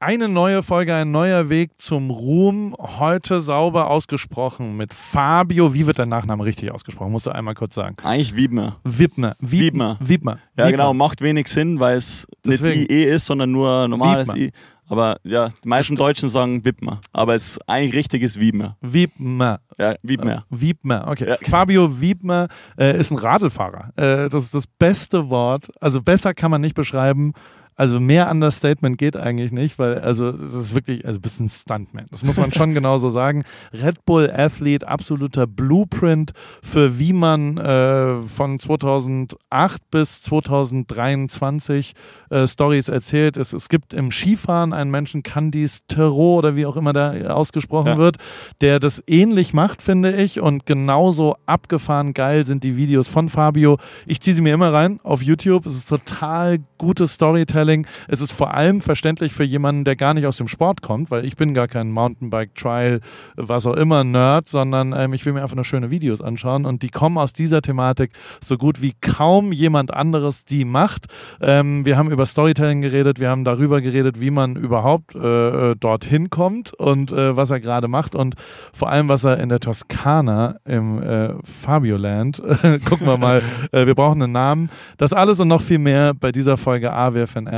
Eine neue Folge, ein neuer Weg zum Ruhm. Heute sauber ausgesprochen mit Fabio. Wie wird dein Nachname richtig ausgesprochen? Musst du einmal kurz sagen. Eigentlich Wiebmer. Wiebner. Wiebmer. Wiebmer. Ja, Wiebmer. genau. Macht wenig Sinn, weil es Deswegen. nicht IE ist, sondern nur normales Wiebmer. I. Aber ja, die meisten Deutschen sagen Wiebmer. Aber es ist eigentlich richtig ist Wiebmer. Wiebmer. Ja, Wiebmer. Wiebmer, okay. Ja. Fabio Wiebmer äh, ist ein Radlfahrer. Äh, das ist das beste Wort. Also besser kann man nicht beschreiben. Also mehr Understatement geht eigentlich nicht, weil also es ist wirklich also ein bisschen Stuntman. Das muss man schon genauso sagen. Red Bull Athlete, absoluter Blueprint für wie man äh, von 2008 bis 2023 äh, Stories erzählt. Es, es gibt im Skifahren einen Menschen, Candice Terreau oder wie auch immer da ausgesprochen Ja. wird, der das ähnlich macht, finde ich. Und genauso abgefahren geil sind die Videos von Fabio. Ich ziehe sie mir immer rein auf YouTube. Es ist total gutes Storytelling. Es ist vor allem verständlich für jemanden, der gar nicht aus dem Sport kommt, weil ich bin gar kein Mountainbike, Trial, was auch immer Nerd, sondern ähm, ich will mir einfach nur schöne Videos anschauen und die kommen aus dieser Thematik so gut wie kaum jemand anderes die macht. Ähm, wir haben über Storytelling geredet, wir haben darüber geredet, wie man überhaupt äh, äh, dorthin kommt und äh, was er gerade macht und vor allem, was er in der Toskana im äh, Fabio-Land, gucken wir mal, äh, wir brauchen einen Namen. Das alles und noch viel mehr bei dieser Folge AWFNR.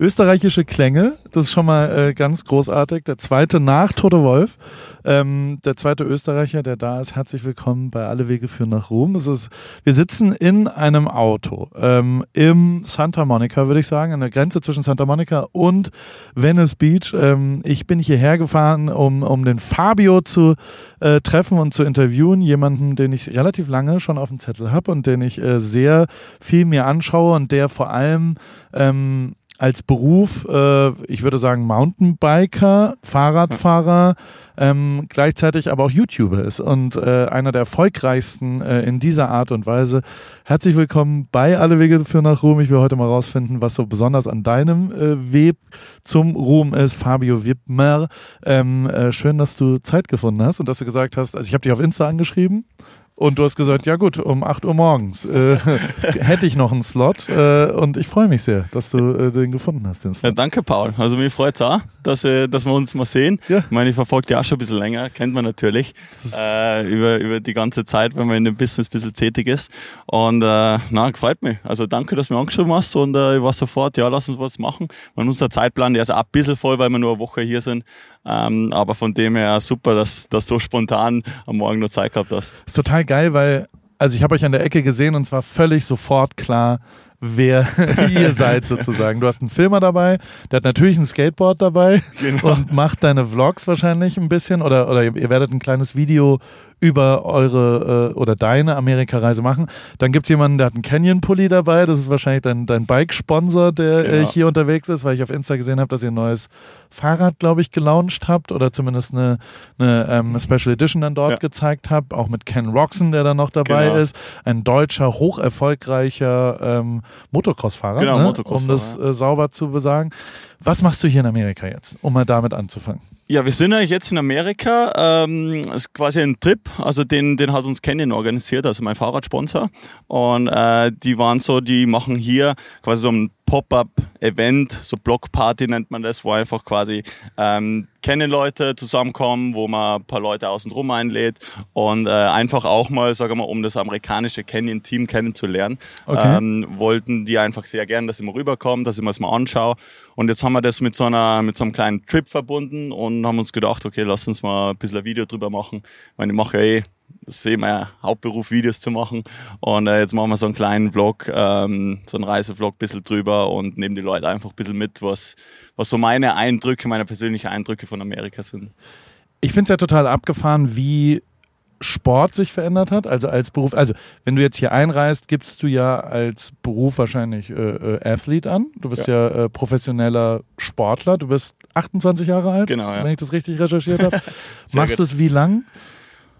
österreichische Klänge, das ist schon mal äh, ganz großartig. Der zweite nach Tote Wolf, ähm, der zweite Österreicher, der da ist. Herzlich willkommen bei Alle Wege führen nach Rom. Es ist, wir sitzen in einem Auto ähm, im Santa Monica, würde ich sagen, an der Grenze zwischen Santa Monica und Venice Beach. Ähm, ich bin hierher gefahren, um, um den Fabio zu äh, treffen und zu interviewen. Jemanden, den ich relativ lange schon auf dem Zettel habe und den ich äh, sehr viel mir anschaue und der vor allem ähm, als Beruf, äh, ich würde sagen Mountainbiker, Fahrradfahrer, ähm, gleichzeitig aber auch YouTuber ist und äh, einer der erfolgreichsten äh, in dieser Art und Weise. Herzlich willkommen bei Alle Wege für nach Ruhm. Ich will heute mal rausfinden, was so besonders an deinem äh, Weg zum Ruhm ist. Fabio Wittmer, ähm, äh, schön, dass du Zeit gefunden hast und dass du gesagt hast, also ich habe dich auf Insta angeschrieben. Und du hast gesagt, ja gut, um 8 Uhr morgens äh, hätte ich noch einen Slot äh, und ich freue mich sehr, dass du äh, den gefunden hast, den Ja, Slot. danke, Paul. Also mich freut es auch, dass, äh, dass wir uns mal sehen. Ja. Ich meine, ich verfolge dich auch schon ein bisschen länger, kennt man natürlich, äh, über, über die ganze Zeit, wenn man in dem Business ein bisschen tätig ist. Und äh, na, freut mich. Also danke, dass du mich angeschrieben hast und äh, ich war sofort, ja, lass uns was machen. Und unser Zeitplan, der ist auch ein bisschen voll, weil wir nur eine Woche hier sind. Ähm, aber von dem her super, dass du so spontan am Morgen noch Zeit gehabt hast. ist total geil, weil, also ich habe euch an der Ecke gesehen und es war völlig sofort klar, wer ihr seid sozusagen. Du hast einen Filmer dabei, der hat natürlich ein Skateboard dabei Genau. und macht deine Vlogs wahrscheinlich ein bisschen oder, oder ihr werdet ein kleines Video über eure äh, oder deine Amerikareise machen. Dann gibt es jemanden, der hat einen Canyon-Pulli dabei. Das ist wahrscheinlich dein, dein Bike-Sponsor, der äh, Genau. hier unterwegs ist, weil ich auf Insta gesehen habe, dass ihr ein neues Fahrrad, glaube ich, gelauncht habt oder zumindest eine, eine ähm, Special Edition dann dort Ja. gezeigt habt. Auch mit Ken Roxon, der da noch dabei Genau. ist. Ein deutscher, hocherfolgreicher ähm, Motocross-Fahrer, Genau, ne? Motocross-Fahrer, um das äh, sauber zu besagen. Was machst du hier in Amerika jetzt, um mal damit anzufangen? Ja, wir sind eigentlich jetzt in Amerika. Ähm, ist quasi ein Trip, also den, den hat uns Canyon organisiert, also mein Fahrradsponsor. Und äh, die waren so, die machen hier quasi so ein Pop-up-Event, so Blockparty nennt man das, wo einfach quasi ähm, Canyon-Leute zusammenkommen, wo man ein paar Leute außen rum einlädt und äh, einfach auch mal, sagen wir mal, um das amerikanische Canyon-Team kennenzulernen, Okay. ähm, wollten die einfach sehr gern, dass ich mal rüberkomme, dass ich mir das mal anschaue. Und jetzt haben wir das mit so, einer, mit so einem kleinen Trip verbunden und haben uns gedacht, okay, lass uns mal ein bisschen ein Video drüber machen. Meine, ich mache ja eh, das ist eh mein Hauptberuf, Videos zu machen. Und äh, jetzt machen wir so einen kleinen Vlog, ähm, so einen Reisevlog ein bisschen drüber und nehmen die Leute einfach ein bisschen mit, was, was so meine Eindrücke, meine persönlichen Eindrücke von Amerika sind. Ich finde es ja total abgefahren, wie Sport sich verändert hat, also als Beruf. Also wenn du jetzt hier einreist, gibst du ja als Beruf wahrscheinlich äh, äh, Athlete an. Du bist ja, äh, professioneller Sportler. Du bist 28 Jahre alt, Genau, ja. wenn ich das richtig recherchiert habe. Machst du gut. es wie lang?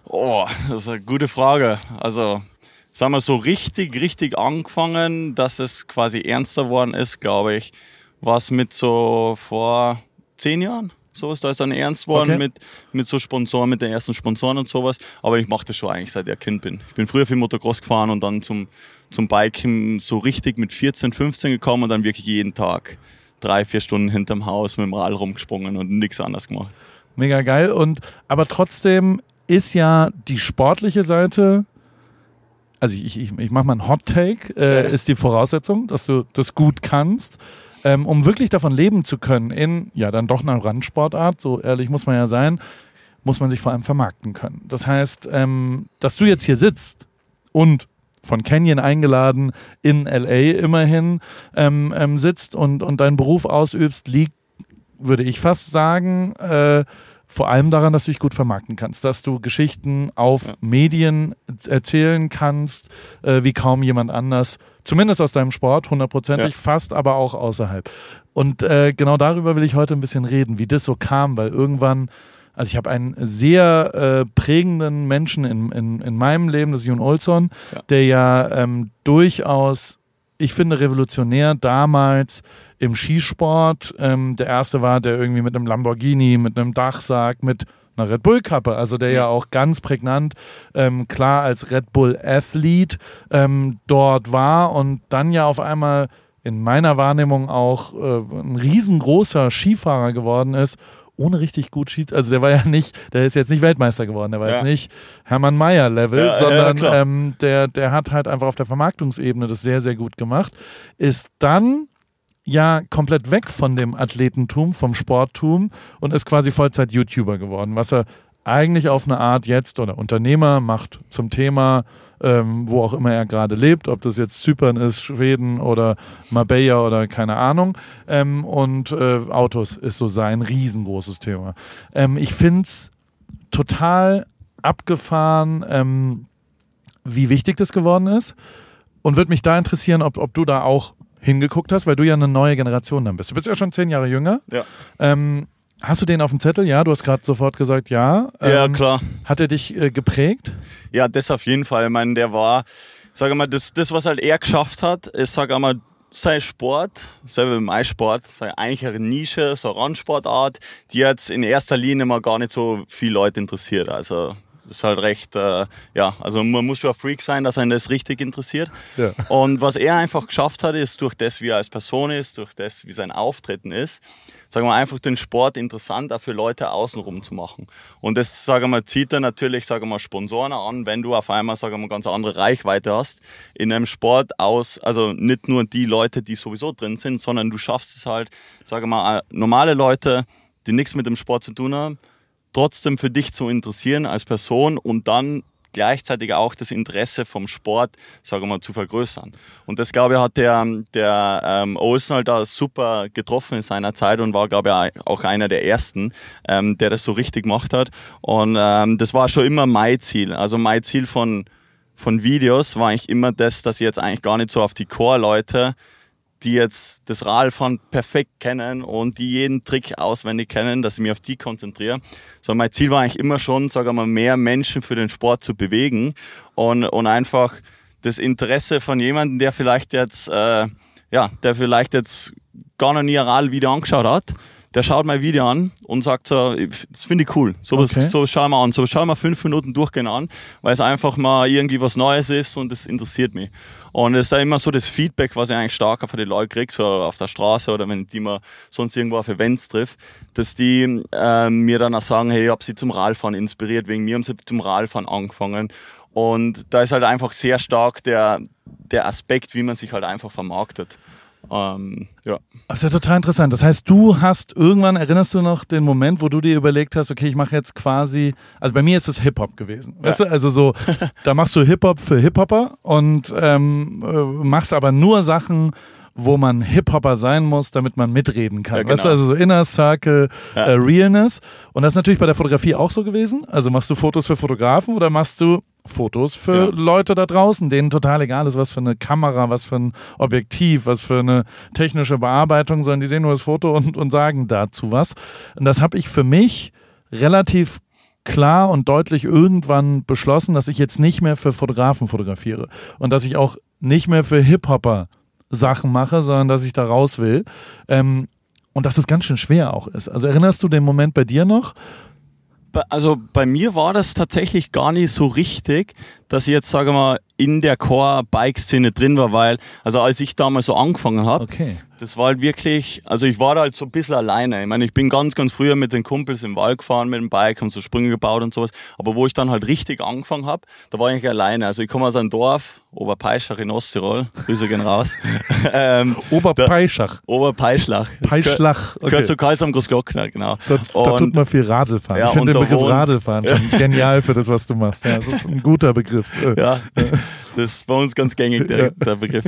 Oh, das ist eine gute Frage. Also, sagen wir so richtig, richtig angefangen, dass es quasi ernster geworden ist, glaube ich, was mit so vor zehn Jahren. So ist da ist dann ernst geworden Okay. mit, mit so Sponsoren, mit den ersten Sponsoren und sowas. Aber ich mache das schon eigentlich seit ich Kind bin. Ich bin früher viel Motocross gefahren und dann zum, zum Biken so richtig mit 14, 15 gekommen und dann wirklich jeden Tag drei, vier Stunden hinterm Haus mit dem Rad rumgesprungen und nichts anderes gemacht. Mega geil. Und aber trotzdem ist ja die sportliche Seite, also ich, ich, ich mache mal einen Hot Take, äh, ist die Voraussetzung, dass du das gut kannst. Ähm, um wirklich davon leben zu können, in ja dann doch einer Randsportart, so ehrlich muss man ja sein, muss man sich vor allem vermarkten können. Das heißt, ähm, dass du jetzt hier sitzt und von Canyon eingeladen in LA immerhin ähm, ähm, sitzt und, und deinen Beruf ausübst, liegt, würde ich fast sagen, äh, vor allem daran, dass du dich gut vermarkten kannst, dass du Geschichten auf Ja. Medien erzählen kannst, äh, wie kaum jemand anders, zumindest aus deinem Sport, hundertprozentig, Ja. fast, aber auch außerhalb. Und äh, genau darüber will ich heute ein bisschen reden, wie das so kam, weil irgendwann, also ich habe einen sehr äh, prägenden Menschen in, in, in meinem Leben, das ist Jon Olsson, Ja. der ja ähm, durchaus, ich finde, revolutionär damals im Skisport ähm, der erste war, der irgendwie mit einem Lamborghini, mit einem Dachsarg, mit einer Red Bull-Kappe, also der ja. auch ganz prägnant ähm, klar als Red Bull-Athlet ähm, dort war und dann ja auf einmal in meiner Wahrnehmung auch äh, ein riesengroßer Skifahrer geworden ist, ohne richtig gut Ski. Also der war ja nicht, der ist jetzt nicht Weltmeister geworden, der war Ja. jetzt nicht Hermann Mayer-Level, Ja, ja, sondern klar. ähm, der, der hat halt einfach auf der Vermarktungsebene das sehr, sehr gut gemacht. Ist dann ja komplett weg von dem Athletentum, vom Sporttum und ist quasi Vollzeit-YouTuber geworden, was er eigentlich auf eine Art jetzt oder Unternehmer macht zum Thema, ähm, wo auch immer er gerade lebt, ob das jetzt Zypern ist, Schweden oder Marbella oder keine Ahnung. Ähm, und äh, Autos ist so sein riesengroßes Thema. Ähm, ich finde es total abgefahren, ähm, wie wichtig das geworden ist. Und würde mich da interessieren, ob, ob du da auch hingeguckt hast, weil du ja eine neue Generation dann bist. Du bist ja schon zehn Jahre jünger. Ja, Ähm, hast du den auf dem Zettel? Ja, du hast gerade sofort gesagt, ja. ja Ähm, klar. Hat er dich äh, geprägt? Ja, das auf jeden Fall. Ich meine, der war, sag mal, das, das, was halt er geschafft hat, ist, sag mal, sein Sport, selber wie mein Sport, sei eigentlich eine Nische, so eine Randsportart, die jetzt in erster Linie mal gar nicht so viele Leute interessiert. Also, das ist halt recht, äh, ja, also man muss schon ein Freak sein, dass einen das richtig interessiert. Ja. Und was er einfach geschafft hat, ist durch das, wie er als Person ist, durch das, wie sein Auftreten ist, sagen wir einfach den Sport interessant auch für Leute außenrum zu machen. Und das, sagen wir, zieht dann natürlich, sagen wir, Sponsoren an, wenn du auf einmal, sagen wir, ganz andere Reichweite hast in einem Sport aus, also nicht nur die Leute, die sowieso drin sind, sondern du schaffst es halt, sagen wir mal, normale Leute, die nichts mit dem Sport zu tun haben, trotzdem für dich zu interessieren als Person und dann gleichzeitig auch das Interesse vom Sport, sagen wir mal, zu vergrößern. Und das, glaube ich, hat der, der ähm, Olsen halt da super getroffen in seiner Zeit und war, glaube ich, auch einer der ersten, ähm, der das so richtig gemacht hat. Und ähm, das war schon immer mein Ziel. Also mein Ziel von, von Videos war eigentlich immer das, dass ich jetzt eigentlich gar nicht so auf die Core-Leute die jetzt das Radfahren perfekt kennen und die jeden Trick auswendig kennen, dass ich mich auf die konzentriere. So mein Ziel war eigentlich immer schon, sagen wir mal, mehr Menschen für den Sport zu bewegen und, und einfach das Interesse von jemandem, der vielleicht jetzt, äh, ja, der vielleicht jetzt gar noch nie ein Radl-Video angeschaut hat, der schaut mein Video an und sagt so, das finde ich cool. So, was, Okay. so schauen wir an. So schauen wir fünf Minuten durchgehen an, weil es einfach mal irgendwie was Neues ist und das interessiert mich. Und es ist ja immer so das Feedback, was ich eigentlich stark von den Leuten kriege, so auf der Straße oder wenn die mal sonst irgendwo auf Events triff, dass die ähm, mir dann auch sagen, hey, ich habe sie zum Radfahren inspiriert, wegen mir haben sie zum Radfahren angefangen. Und da ist halt einfach sehr stark der, der Aspekt, wie man sich halt einfach vermarktet. Ähm, ja. Das ist ja total interessant. Das heißt, du hast irgendwann, erinnerst du noch den Moment, wo du dir überlegt hast, okay, ich mache jetzt quasi, also bei mir ist es Hip-Hop gewesen. Weißt du, also so, da machst du Hip-Hop für Hip-Hopper und ähm, äh, machst aber nur Sachen, wo man Hip-Hopper sein muss, damit man mitreden kann. Ja, genau. Weißt du, also so Inner Circle Ja. äh, Realness. Und das ist natürlich bei der Fotografie auch so gewesen. Also machst du Fotos für Fotografen oder machst du Fotos für Ja. Leute da draußen, denen total egal ist, was für eine Kamera, was für ein Objektiv, was für eine technische Bearbeitung, sondern die sehen nur das Foto und, und sagen dazu was. Und das habe ich für mich relativ klar und deutlich irgendwann beschlossen, dass ich jetzt nicht mehr für Fotografen fotografiere und dass ich auch nicht mehr für Hip-Hopper Sachen mache, sondern dass ich da raus will. Ähm, und dass es ganz schön schwer auch ist. Also erinnerst du den Moment bei dir noch? Also bei mir war das tatsächlich gar nicht so richtig, dass ich jetzt, sage mal, in der Core-Bike-Szene drin war, weil, also als ich damals so angefangen habe, Okay. das war halt wirklich, also ich war da halt so ein bisschen alleine. Ich meine, ich bin ganz, ganz früher mit den Kumpels im Wald gefahren mit dem Bike, haben so Sprünge gebaut und sowas. Aber wo ich dann halt richtig angefangen habe, da war ich alleine. Also ich komme aus einem Dorf, Oberpeischach in Osttirol, Grüße gehen raus. ähm, Oberpeischach. Oberpeischlach. Peischlach, Gehört, okay. gehört zu Kreis am Großglockner, genau. Da, da tut man viel Radlfahren. Ja, ich finde den Begriff wohnen- Radlfahren schon genial für das, was du machst. Ja, das ist ein guter Begriff. Äh, Ja, das ist bei uns ganz gängig, der, der Begriff.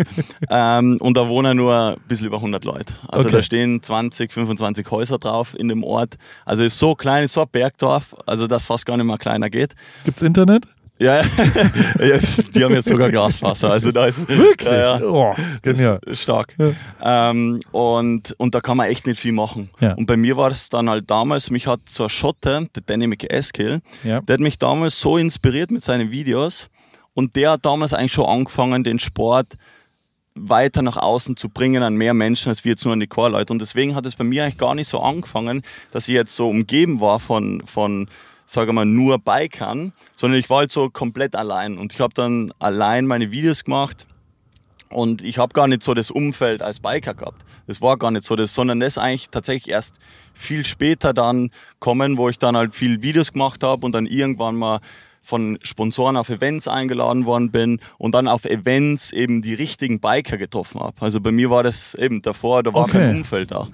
Ähm, und da wohnen nur ein bisschen über 100 Leute. Also Okay. da stehen 20, 25 Häuser drauf in dem Ort. Also ist so klein, ist so ein Bergdorf, also dass fast gar nicht mehr kleiner geht. Gibt's Internet? Ja, ja, die haben jetzt sogar Glasfaser. Also da ist Wirklich? Ja, ja. Oh, genial. Stark. Ähm, und, und da kann man echt nicht viel machen. Ja. Und bei mir war es dann halt damals, mich hat so ein Schotte, der Danny McEskill, Ja. der hat mich damals so inspiriert mit seinen Videos und der hat damals eigentlich schon angefangen, den Sport weiter nach außen zu bringen an mehr Menschen als wir jetzt nur an die Core-Leute. Und deswegen hat es bei mir eigentlich gar nicht so angefangen, dass ich jetzt so umgeben war von, von sage mal, nur Bikern, sondern ich war halt so komplett allein. Und ich habe dann allein meine Videos gemacht und ich habe gar nicht so das Umfeld als Biker gehabt. Das war gar nicht so das, sondern das eigentlich tatsächlich erst viel später dann kommen, wo ich dann halt viel Videos gemacht habe und dann irgendwann mal von Sponsoren auf Events eingeladen worden bin und dann auf Events eben die richtigen Biker getroffen habe. Also bei mir war das eben davor, da war Okay. kein Umfeld da.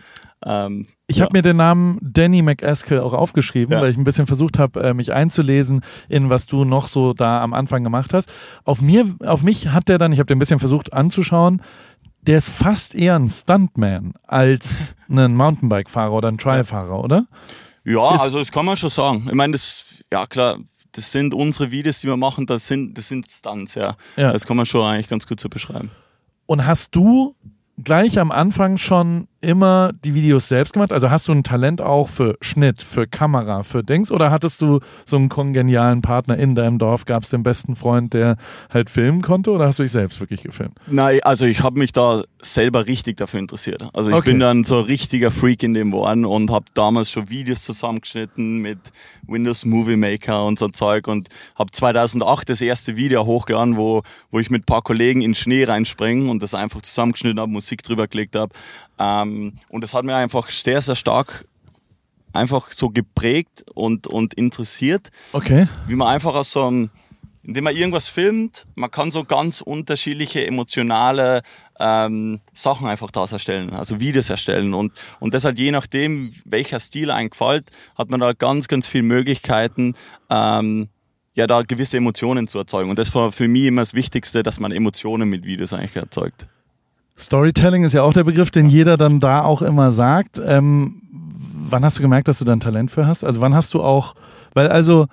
Ähm, Ich ja. habe mir den Namen Danny McEskill auch aufgeschrieben, Ja. weil ich ein bisschen versucht habe, äh, mich einzulesen in was du noch so da am Anfang gemacht hast. Auf mir, auf mich hat der dann, ich habe den ein bisschen versucht anzuschauen, der ist fast eher ein Stuntman als ein Mountainbike-Fahrer oder ein Trial-Fahrer, oder? Ja, Ist- also das kann man schon sagen. Ich meine, das, ja klar, das sind unsere Videos, die wir machen, das sind, das sind Stunts, ja. Ja. Das kann man schon eigentlich ganz gut so beschreiben. Und hast du gleich am Anfang schon immer die Videos selbst gemacht? Also hast du ein Talent auch für Schnitt, für Kamera, für Dings? Oder hattest du so einen kongenialen Partner in deinem Dorf? Gab es den besten Freund, der halt filmen konnte? Oder hast du dich selbst wirklich gefilmt? Nein, also ich habe mich da selber richtig dafür interessiert. Also ich Okay. bin dann so ein richtiger Freak in dem geworden und habe damals schon Videos zusammengeschnitten mit Windows Movie Maker und so Zeug und habe 2008 das erste Video hochgeladen, wo, wo ich mit ein paar Kollegen in Schnee reinspringe und das einfach zusammengeschnitten habe, Musik drüber gelegt habe. Ähm, und das hat mir einfach sehr, sehr stark einfach so geprägt und, und interessiert Okay. wie man einfach aus so einem, indem man irgendwas filmt, man kann so ganz unterschiedliche emotionale ähm, Sachen einfach daraus erstellen, also Videos erstellen und, und das halt je nachdem, welcher Stil einem gefällt, hat man da ganz, ganz viele Möglichkeiten, ähm, ja, da gewisse Emotionen zu erzeugen. Und das war für mich immer das Wichtigste, dass man Emotionen mit Videos eigentlich erzeugt. Storytelling ist ja auch der Begriff, den jeder dann da auch immer sagt. Ähm, wann hast du gemerkt, dass du da ein Talent für hast? Also wann hast du auch, weil also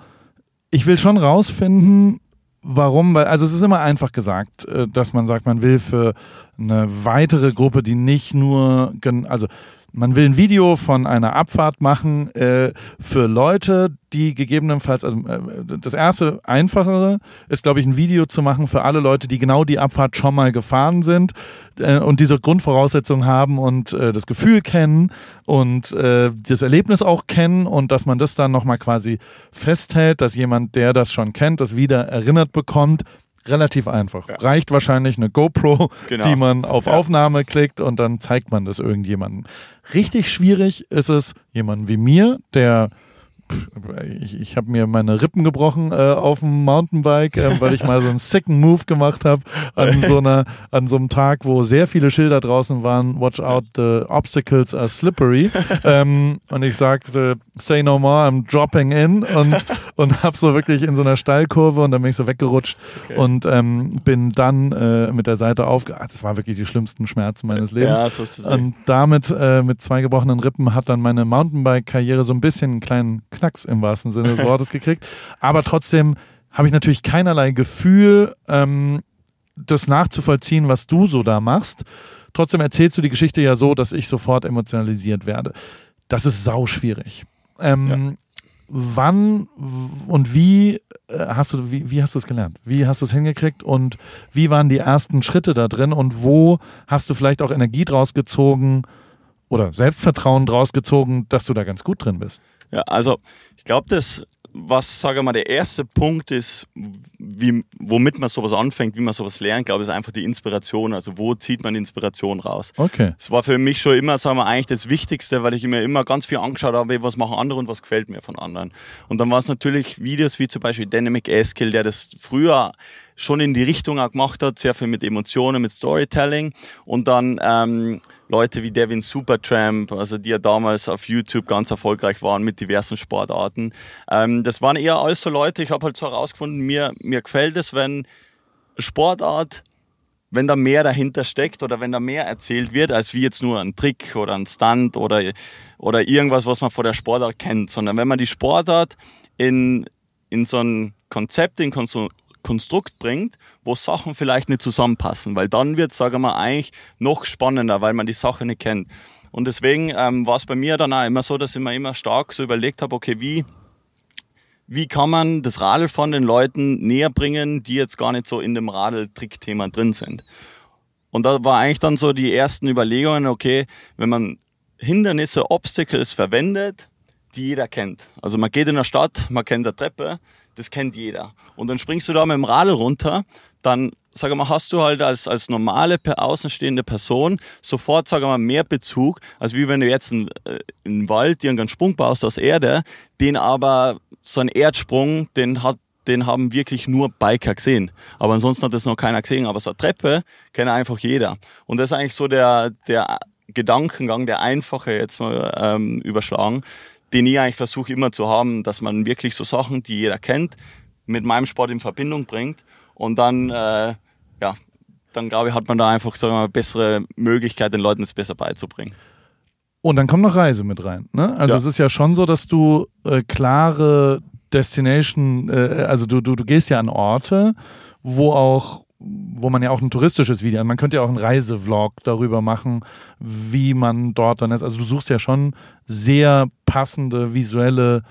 ich will schon rausfinden, warum, weil also es ist immer einfach gesagt, äh, dass man sagt, man will für eine weitere Gruppe, die nicht nur, also man will ein Video von einer Abfahrt machen äh, für Leute, die gegebenenfalls, also äh, das erste einfachere ist, glaube ich, ein Video zu machen für alle Leute, die genau die Abfahrt schon mal gefahren sind äh, und diese Grundvoraussetzungen haben und äh, das Gefühl kennen und äh, das Erlebnis auch kennen und dass man das dann nochmal quasi festhält, dass jemand, der das schon kennt, das wieder erinnert bekommt. Relativ einfach. Reicht wahrscheinlich eine GoPro, Genau. die man auf Aufnahme klickt und dann zeigt man das irgendjemandem. Richtig schwierig ist es jemanden wie mir, der ich, ich habe mir meine Rippen gebrochen äh, auf dem Mountainbike, äh, weil ich mal so einen sicken Move gemacht habe an so einer an so einem Tag, wo sehr viele Schilder draußen waren. Watch out, the obstacles are slippery. ähm, und ich sagte, say no more, I'm dropping in. Und und habe so wirklich in so einer Steilkurve und dann bin ich so weggerutscht Okay. und ähm, bin dann äh, mit der Seite aufge... Ah, Das war wirklich die schlimmsten Schmerzen meines Lebens. Ja, so. Und damit, äh, mit zwei gebrochenen Rippen, hat dann meine Mountainbike-Karriere so ein bisschen einen kleinen Knacks im wahrsten Sinne des Wortes gekriegt. Aber trotzdem habe ich natürlich keinerlei Gefühl, ähm, das nachzuvollziehen, was du so da machst. Trotzdem erzählst du die Geschichte ja so, dass ich sofort emotionalisiert werde. Das ist sau schwierig. Ähm, Wann w- und wie äh, hast du wie, wie hast du es gelernt? Wie hast du es hingekriegt und wie waren die ersten Schritte da drin und wo hast du vielleicht auch Energie draus gezogen oder Selbstvertrauen draus gezogen, dass du da ganz gut drin bist? Ja, also ich glaube, das, was, sage mal, der erste Punkt ist, wie, womit man sowas anfängt, wie man sowas lernt, glaube ich, ist einfach die Inspiration. Also wo zieht man Inspiration raus? Okay. Es war für mich schon immer, sagen wir, eigentlich das Wichtigste, weil ich mir immer ganz viel angeschaut habe, was machen andere und was gefällt mir von anderen. Und dann war es natürlich Videos wie zum Beispiel Dynamic Skill, der das früher schon in die Richtung auch gemacht hat, sehr viel mit Emotionen, mit Storytelling. Und dann ähm, Leute wie Devin Supertramp, also die ja damals auf YouTube ganz erfolgreich waren mit diversen Sportarten. Ähm, das waren eher alles so Leute, ich habe halt so herausgefunden, mir, mir gefällt es, wenn Sportart wenn da mehr dahinter steckt oder wenn da mehr erzählt wird, als wie jetzt nur ein Trick oder ein Stunt oder, oder irgendwas, was man vor der Sportart kennt, sondern wenn man die Sportart in, in so ein Konzept, in Konstrukt bringt, wo Sachen vielleicht nicht zusammenpassen, weil dann wird es, sagen wir eigentlich noch spannender, weil man die Sache nicht kennt. Und deswegen ähm, war es bei mir dann auch immer so, dass ich mir immer stark so überlegt habe, okay, wie, wie kann man das Radl von den Leuten näher bringen, die jetzt gar nicht so in dem Radl-Trick-Thema drin sind. Und da war eigentlich dann so die ersten Überlegungen, okay, wenn man Hindernisse, Obstacles verwendet, die jeder kennt. Also man geht in der Stadt, man kennt eine Treppe, das kennt jeder. Und dann springst du da mit dem Radl runter, dann, sag mal, hast du halt als, als normale, außenstehende Person sofort, sag mal, mehr Bezug, als wie wenn du jetzt in, äh, in Wald dir einen Sprung baust aus Erde, den aber so ein Erdsprung, den hat den haben wirklich nur Biker gesehen. Aber ansonsten hat das noch keiner gesehen. Aber so eine Treppe kennt einfach jeder. Und das ist eigentlich so der, der Gedankengang, der einfache jetzt mal ähm, überschlagen, den ich eigentlich versuche immer zu haben, dass man wirklich so Sachen, die jeder kennt, mit meinem Sport in Verbindung bringt. Und dann, äh, ja, dann glaube ich, hat man da einfach sagen wir mal, bessere Möglichkeit, den Leuten das besser beizubringen. Und dann kommt noch Reise mit rein. Ne? Also Ja. es ist ja schon so, dass du äh, klare Destination, äh, also du, du, du gehst ja an Orte, wo auch, wo man ja auch ein touristisches Video, man könnte ja auch einen Reisevlog darüber machen, wie man dort dann ist. Also du suchst ja schon sehr passende visuelle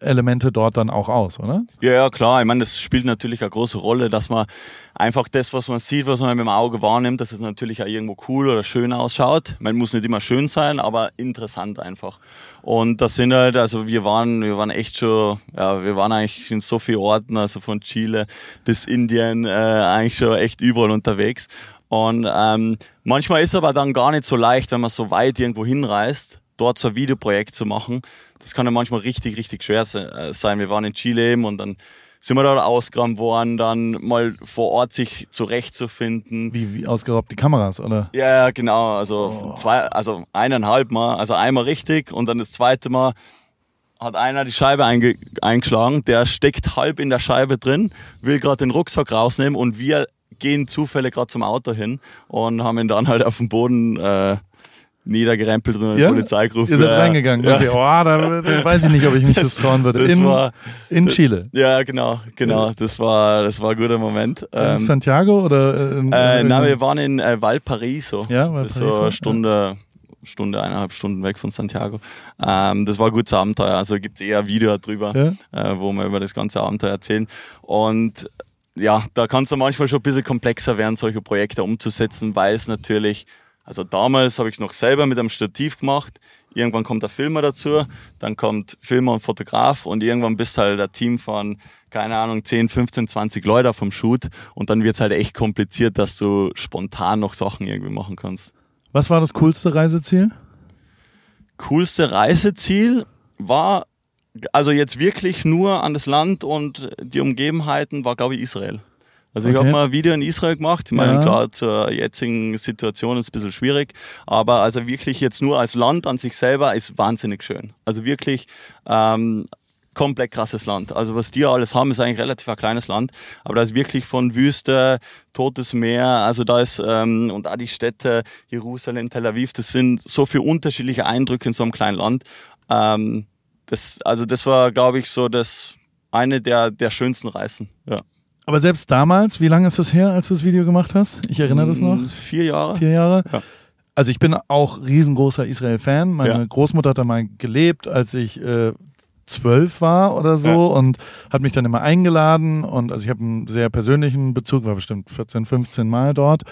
Elemente dort dann auch aus, oder? Ja, ja, klar. Ich meine, das spielt natürlich eine große Rolle, dass man einfach das, was man sieht, was man mit dem Auge wahrnimmt, dass es natürlich auch irgendwo cool oder schön ausschaut. Man muss nicht immer schön sein, aber interessant einfach. Und das sind halt, also wir waren, wir waren echt schon, ja, wir waren eigentlich in so vielen Orten, also von Chile bis Indien, äh, eigentlich schon echt überall unterwegs. Und ähm, manchmal ist aber dann gar nicht so leicht, wenn man so weit irgendwo hinreist, dort so ein Videoprojekt zu machen. Das kann ja manchmal richtig, richtig schwer äh, sein. Wir waren in Chile eben und dann sind wir dort ausgerammt worden, dann mal vor Ort sich zurechtzufinden. Wie, wie ausgeraubt die Kameras, oder? Ja, genau. Also zwei, also eineinhalb Mal, also einmal richtig und dann das zweite Mal hat einer die Scheibe einge eingeschlagen, der steckt halb in der Scheibe drin, will gerade den Rucksack rausnehmen und wir gehen zufällig gerade zum Auto hin und haben ihn dann halt auf dem Boden äh, niedergerempelt und die Polizei gerufen. Ihr seid Ja, reingegangen. Ja, Okay. Oh, da, da weiß ich nicht, ob ich mich das, trauen würde. das in, war, in Chile. ja, genau, genau. Das war, das war ein guter Moment. In Ähm, Santiago oder äh, in, äh, in, na, wir waren in äh, Valparaiso. Ja, Das ist Valparaiso, so ja. eine Stunde, Stunde, eineinhalb Stunden weg von Santiago. Ähm, das war ein gutes Abenteuer. Also gibt es eher ein Video drüber, Ja. äh, wo wir über das ganze Abenteuer erzählen. Und ja, da kann es manchmal schon ein bisschen komplexer werden, solche Projekte umzusetzen, weil es natürlich, also damals habe ich es noch selber mit einem Stativ gemacht. Irgendwann kommt der Filmer dazu, dann kommt Filmer und Fotograf und irgendwann bist halt ein Team von, keine Ahnung, 10, 15, 20 Leute vom Shoot und dann wird es halt echt kompliziert, dass du spontan noch Sachen irgendwie machen kannst. Was war das coolste Reiseziel? coolste Reiseziel war also jetzt wirklich nur an das Land und die Umgebenheiten war, glaube ich, Israel. Also ich Okay. habe mal ein Video in Israel gemacht. Ich meine, Ja. klar, zur jetzigen Situation ist es ein bisschen schwierig, aber also wirklich jetzt nur als Land an sich selber ist wahnsinnig schön. Also wirklich ähm, komplett krasses Land. Also was die alles haben, ist eigentlich relativ ein kleines Land, aber da ist wirklich von Wüste, Totes Meer, also da ist ähm, und auch die Städte Jerusalem, Tel Aviv, das sind so viele unterschiedliche Eindrücke in so einem kleinen Land. Ähm, das, also das war, glaube ich, so das eine der, der schönsten Reisen. Ja. Aber selbst damals, wie lange ist das her, als du das Video gemacht hast? Ich erinnere das noch. Mm, Vier Jahre. Vier Jahre. Ja. Also ich bin auch riesengroßer Israel-Fan. Meine Ja. Großmutter hat da mal gelebt, als ich äh, zwölf war oder so Ja. und hat mich dann immer eingeladen und also ich habe einen sehr persönlichen Bezug, war bestimmt 14, 15 Mal dort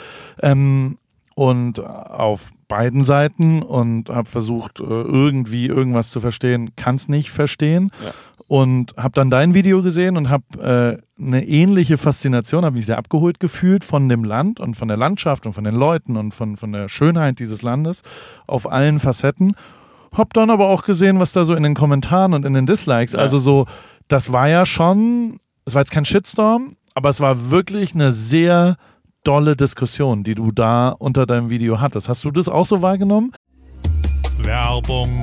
ähm, und auf beiden Seiten und habe versucht äh, irgendwie irgendwas zu verstehen, kann es nicht verstehen Ja. Und habe dann dein Video gesehen und habe äh, eine ähnliche Faszination, habe mich sehr abgeholt gefühlt von dem Land und von der Landschaft und von den Leuten und von, von der Schönheit dieses Landes auf allen Facetten. Hab dann aber auch gesehen, was da so in den Kommentaren und in den Dislikes, Ja. also so, das war ja schon, es war jetzt kein Shitstorm, aber es war wirklich eine sehr dolle Diskussion, die du da unter deinem Video hattest. Hast du das auch so wahrgenommen? Werbung.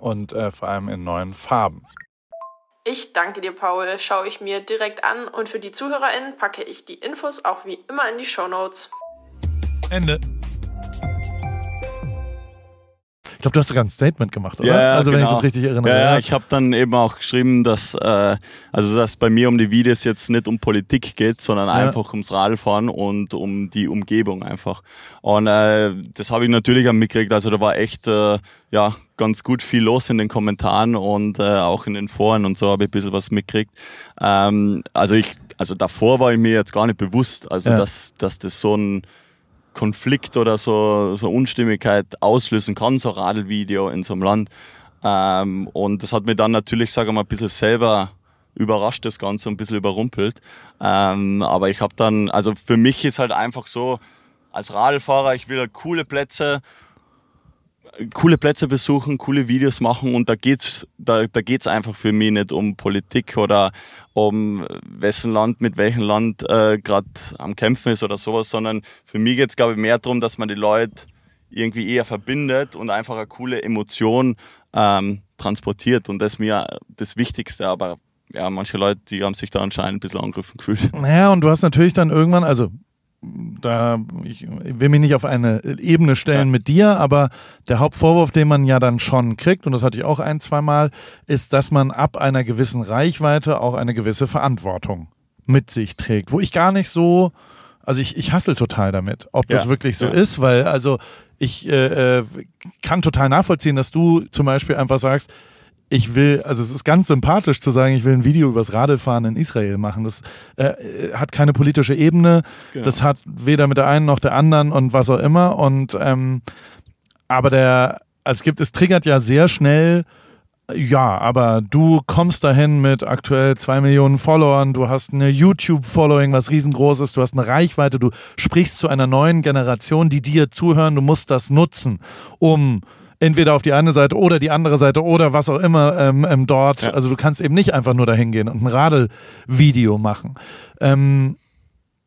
und äh, vor allem in neuen Farben. Ich danke dir, Paul. Schaue ich mir direkt an und für die ZuhörerInnen packe ich die Infos auch wie immer in die Shownotes. Ende. Ich glaube, du hast sogar ein Statement gemacht, oder? Ja, also wenn ich genau. das richtig erinnere. Ja, ja, ich habe dann eben auch geschrieben, dass äh, also dass bei mir um die Videos jetzt nicht um Politik geht, sondern Ja. einfach ums Radfahren und um die Umgebung einfach. Und äh, das habe ich natürlich auch mitgekriegt. Also da war echt äh, ja ganz gut viel los in den Kommentaren und äh, auch in den Foren und so habe ich ein bisschen was mitgekriegt. Ähm, also ich, also davor war ich mir jetzt gar nicht bewusst, also Ja. dass dass das so ein Konflikt oder so, so Unstimmigkeit auslösen kann, so Radelvideo in so einem Land. Ähm, und das hat mir dann natürlich, sage ich mal, ein bisschen selber überrascht, das Ganze, ein bisschen überrumpelt. Ähm, aber ich habe dann, also für mich ist halt einfach so, als Radlfahrer, ich will halt coole Plätze, coole Plätze besuchen, coole Videos machen und da geht's, da, da geht's einfach für mich nicht um Politik oder um wessen Land mit welchem Land äh, gerade am Kämpfen ist oder sowas, sondern für mich geht's glaube ich mehr darum, dass man die Leute irgendwie eher verbindet und einfach eine coole Emotion ähm, transportiert und das ist mir das Wichtigste, aber ja, manche Leute, die haben sich da anscheinend ein bisschen angegriffen gefühlt. Naja, und du hast natürlich dann irgendwann, also da, ich will mich nicht auf eine Ebene stellen Ja. mit dir, aber der Hauptvorwurf, den man ja dann schon kriegt, und das hatte ich auch ein, zweimal, ist, dass man ab einer gewissen Reichweite auch eine gewisse Verantwortung mit sich trägt, wo ich gar nicht so, also ich, ich hassel total damit, ob das Ja, wirklich so ja. ist, weil also ich äh, äh, kann total nachvollziehen, dass du zum Beispiel einfach sagst, ich will, also es ist ganz sympathisch zu sagen, ich will ein Video übers Radlfahren in Israel machen. Das äh, äh, hat keine politische Ebene, Genau. das hat weder mit der einen noch der anderen und was auch immer. Und ähm, aber der, also es gibt, es triggert ja sehr schnell, ja, aber du kommst dahin mit aktuell zwei Millionen Followern, du hast eine YouTube-Following, was riesengroß ist, du hast eine Reichweite, du sprichst zu einer neuen Generation, die dir zuhören, du musst das nutzen, um entweder auf die eine Seite oder die andere Seite oder was auch immer ähm, ähm, dort. Ja. Also du kannst eben nicht einfach nur dahin gehen und ein Radl-Video machen. Ähm,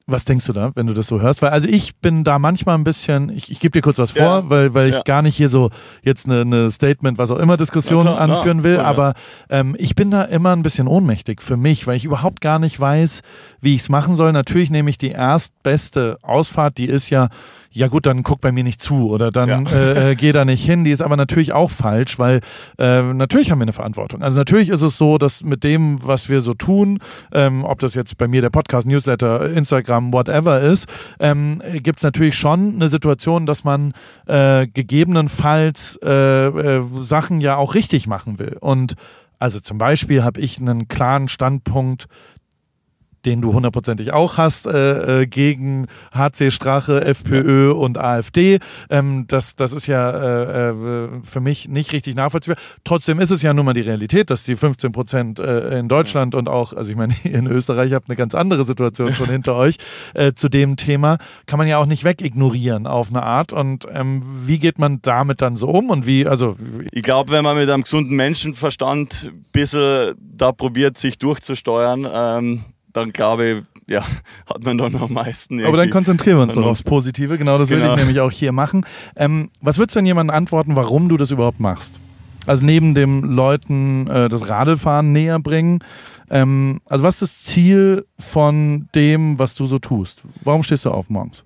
was denkst du da, wenn du das so hörst? Weil also ich bin da manchmal ein bisschen, ich, ich gebe dir kurz was vor, Ja. weil, weil ich Ja. gar nicht hier so jetzt eine, eine Statement, was auch immer Diskussion klar, klar, anführen will, ja. aber ähm, ich bin da immer ein bisschen ohnmächtig für mich, weil ich überhaupt gar nicht weiß, wie ich es machen soll. Natürlich nehme ich die erstbeste Ausfahrt, die ist ja, ja gut, dann guck bei mir nicht zu oder dann Ja. äh, äh, geh da nicht hin. Die ist aber natürlich auch falsch, weil äh, natürlich haben wir eine Verantwortung. Also natürlich ist es so, dass mit dem, was wir so tun, ähm, ob das jetzt bei mir der Podcast, Newsletter, Instagram, whatever ist, ähm, gibt es natürlich schon eine Situation, dass man äh, gegebenenfalls äh, äh, Sachen ja auch richtig machen will. Und also zum Beispiel habe ich einen klaren Standpunkt, den du hundertprozentig auch hast, äh, äh, gegen HC Strache, FPÖ und AfD. Ähm, das, das ist ja äh, äh, für mich nicht richtig nachvollziehbar. Trotzdem ist es ja nun mal die Realität, dass die 15 Prozent äh, in Deutschland und auch, also ich meine, in Österreich habt eine ganz andere Situation schon hinter euch äh, zu dem Thema, kann man ja auch nicht wegignorieren auf eine Art. Und ähm, wie geht man damit dann so um und wie, also Ich glaube, wenn man mit einem gesunden Menschenverstand ein bisschen da probiert, sich durchzusteuern, ähm, dann glaube ich, ja, hat man dann am meisten. Aber dann konzentrieren wir uns doch aufs Positive. Genau das will Genau. ich nämlich auch hier machen. Ähm, was würdest du denn jemandem antworten, warum du das überhaupt machst? Also neben dem Leuten äh, das Radlfahren näher bringen. Ähm, also was ist das Ziel von dem, was du so tust? Warum stehst du auf morgens?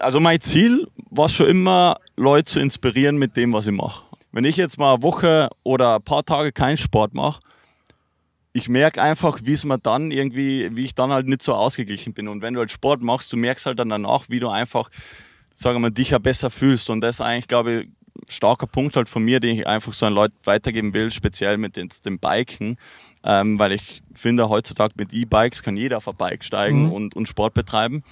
Also mein Ziel war schon immer, Leute zu inspirieren mit dem, was ich mache. Wenn ich jetzt mal eine Woche oder ein paar Tage keinen Sport mache, ich merke einfach, wie es mir dann irgendwie, wie ich dann halt nicht so ausgeglichen bin. Und wenn du halt Sport machst, du merkst halt dann danach, wie du einfach, sagen wir mal, dich ja besser fühlst. Und das ist eigentlich, glaube ich, ein starker Punkt halt von mir, den ich einfach so an Leute weitergeben will, speziell mit den, dem Biken. Ähm, weil ich finde, heutzutage mit E-Bikes kann jeder auf ein Bike steigen Mhm. und, und Sport betreiben.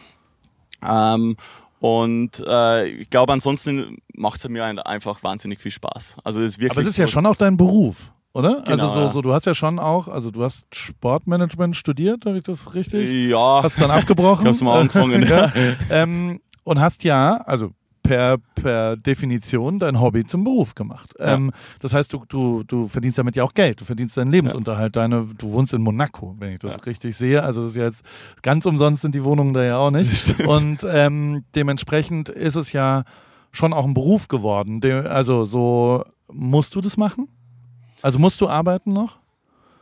Ähm, und äh, ich glaube, ansonsten macht es mir ein- einfach wahnsinnig viel Spaß. Also es ist wirklich Aber es ist ja so- schon auch dein Beruf, oder? Genau, also so, ja. so, du hast ja schon auch, also du hast Sportmanagement studiert, habe ich das richtig? Ja, Hast du dann abgebrochen? ich hab's mal angefangen. ja. ähm, und hast ja, also per, per Definition dein Hobby zum Beruf gemacht. Ja. Ähm, das heißt, du, du, du verdienst damit ja auch Geld, du verdienst deinen Lebensunterhalt. Deine, du wohnst in Monaco, wenn ich das richtig sehe. Also das ist jetzt ganz umsonst sind die Wohnungen da ja auch nicht. Und ähm, dementsprechend ist es ja schon auch ein Beruf geworden. De also so musst du das machen? Also musst du arbeiten noch?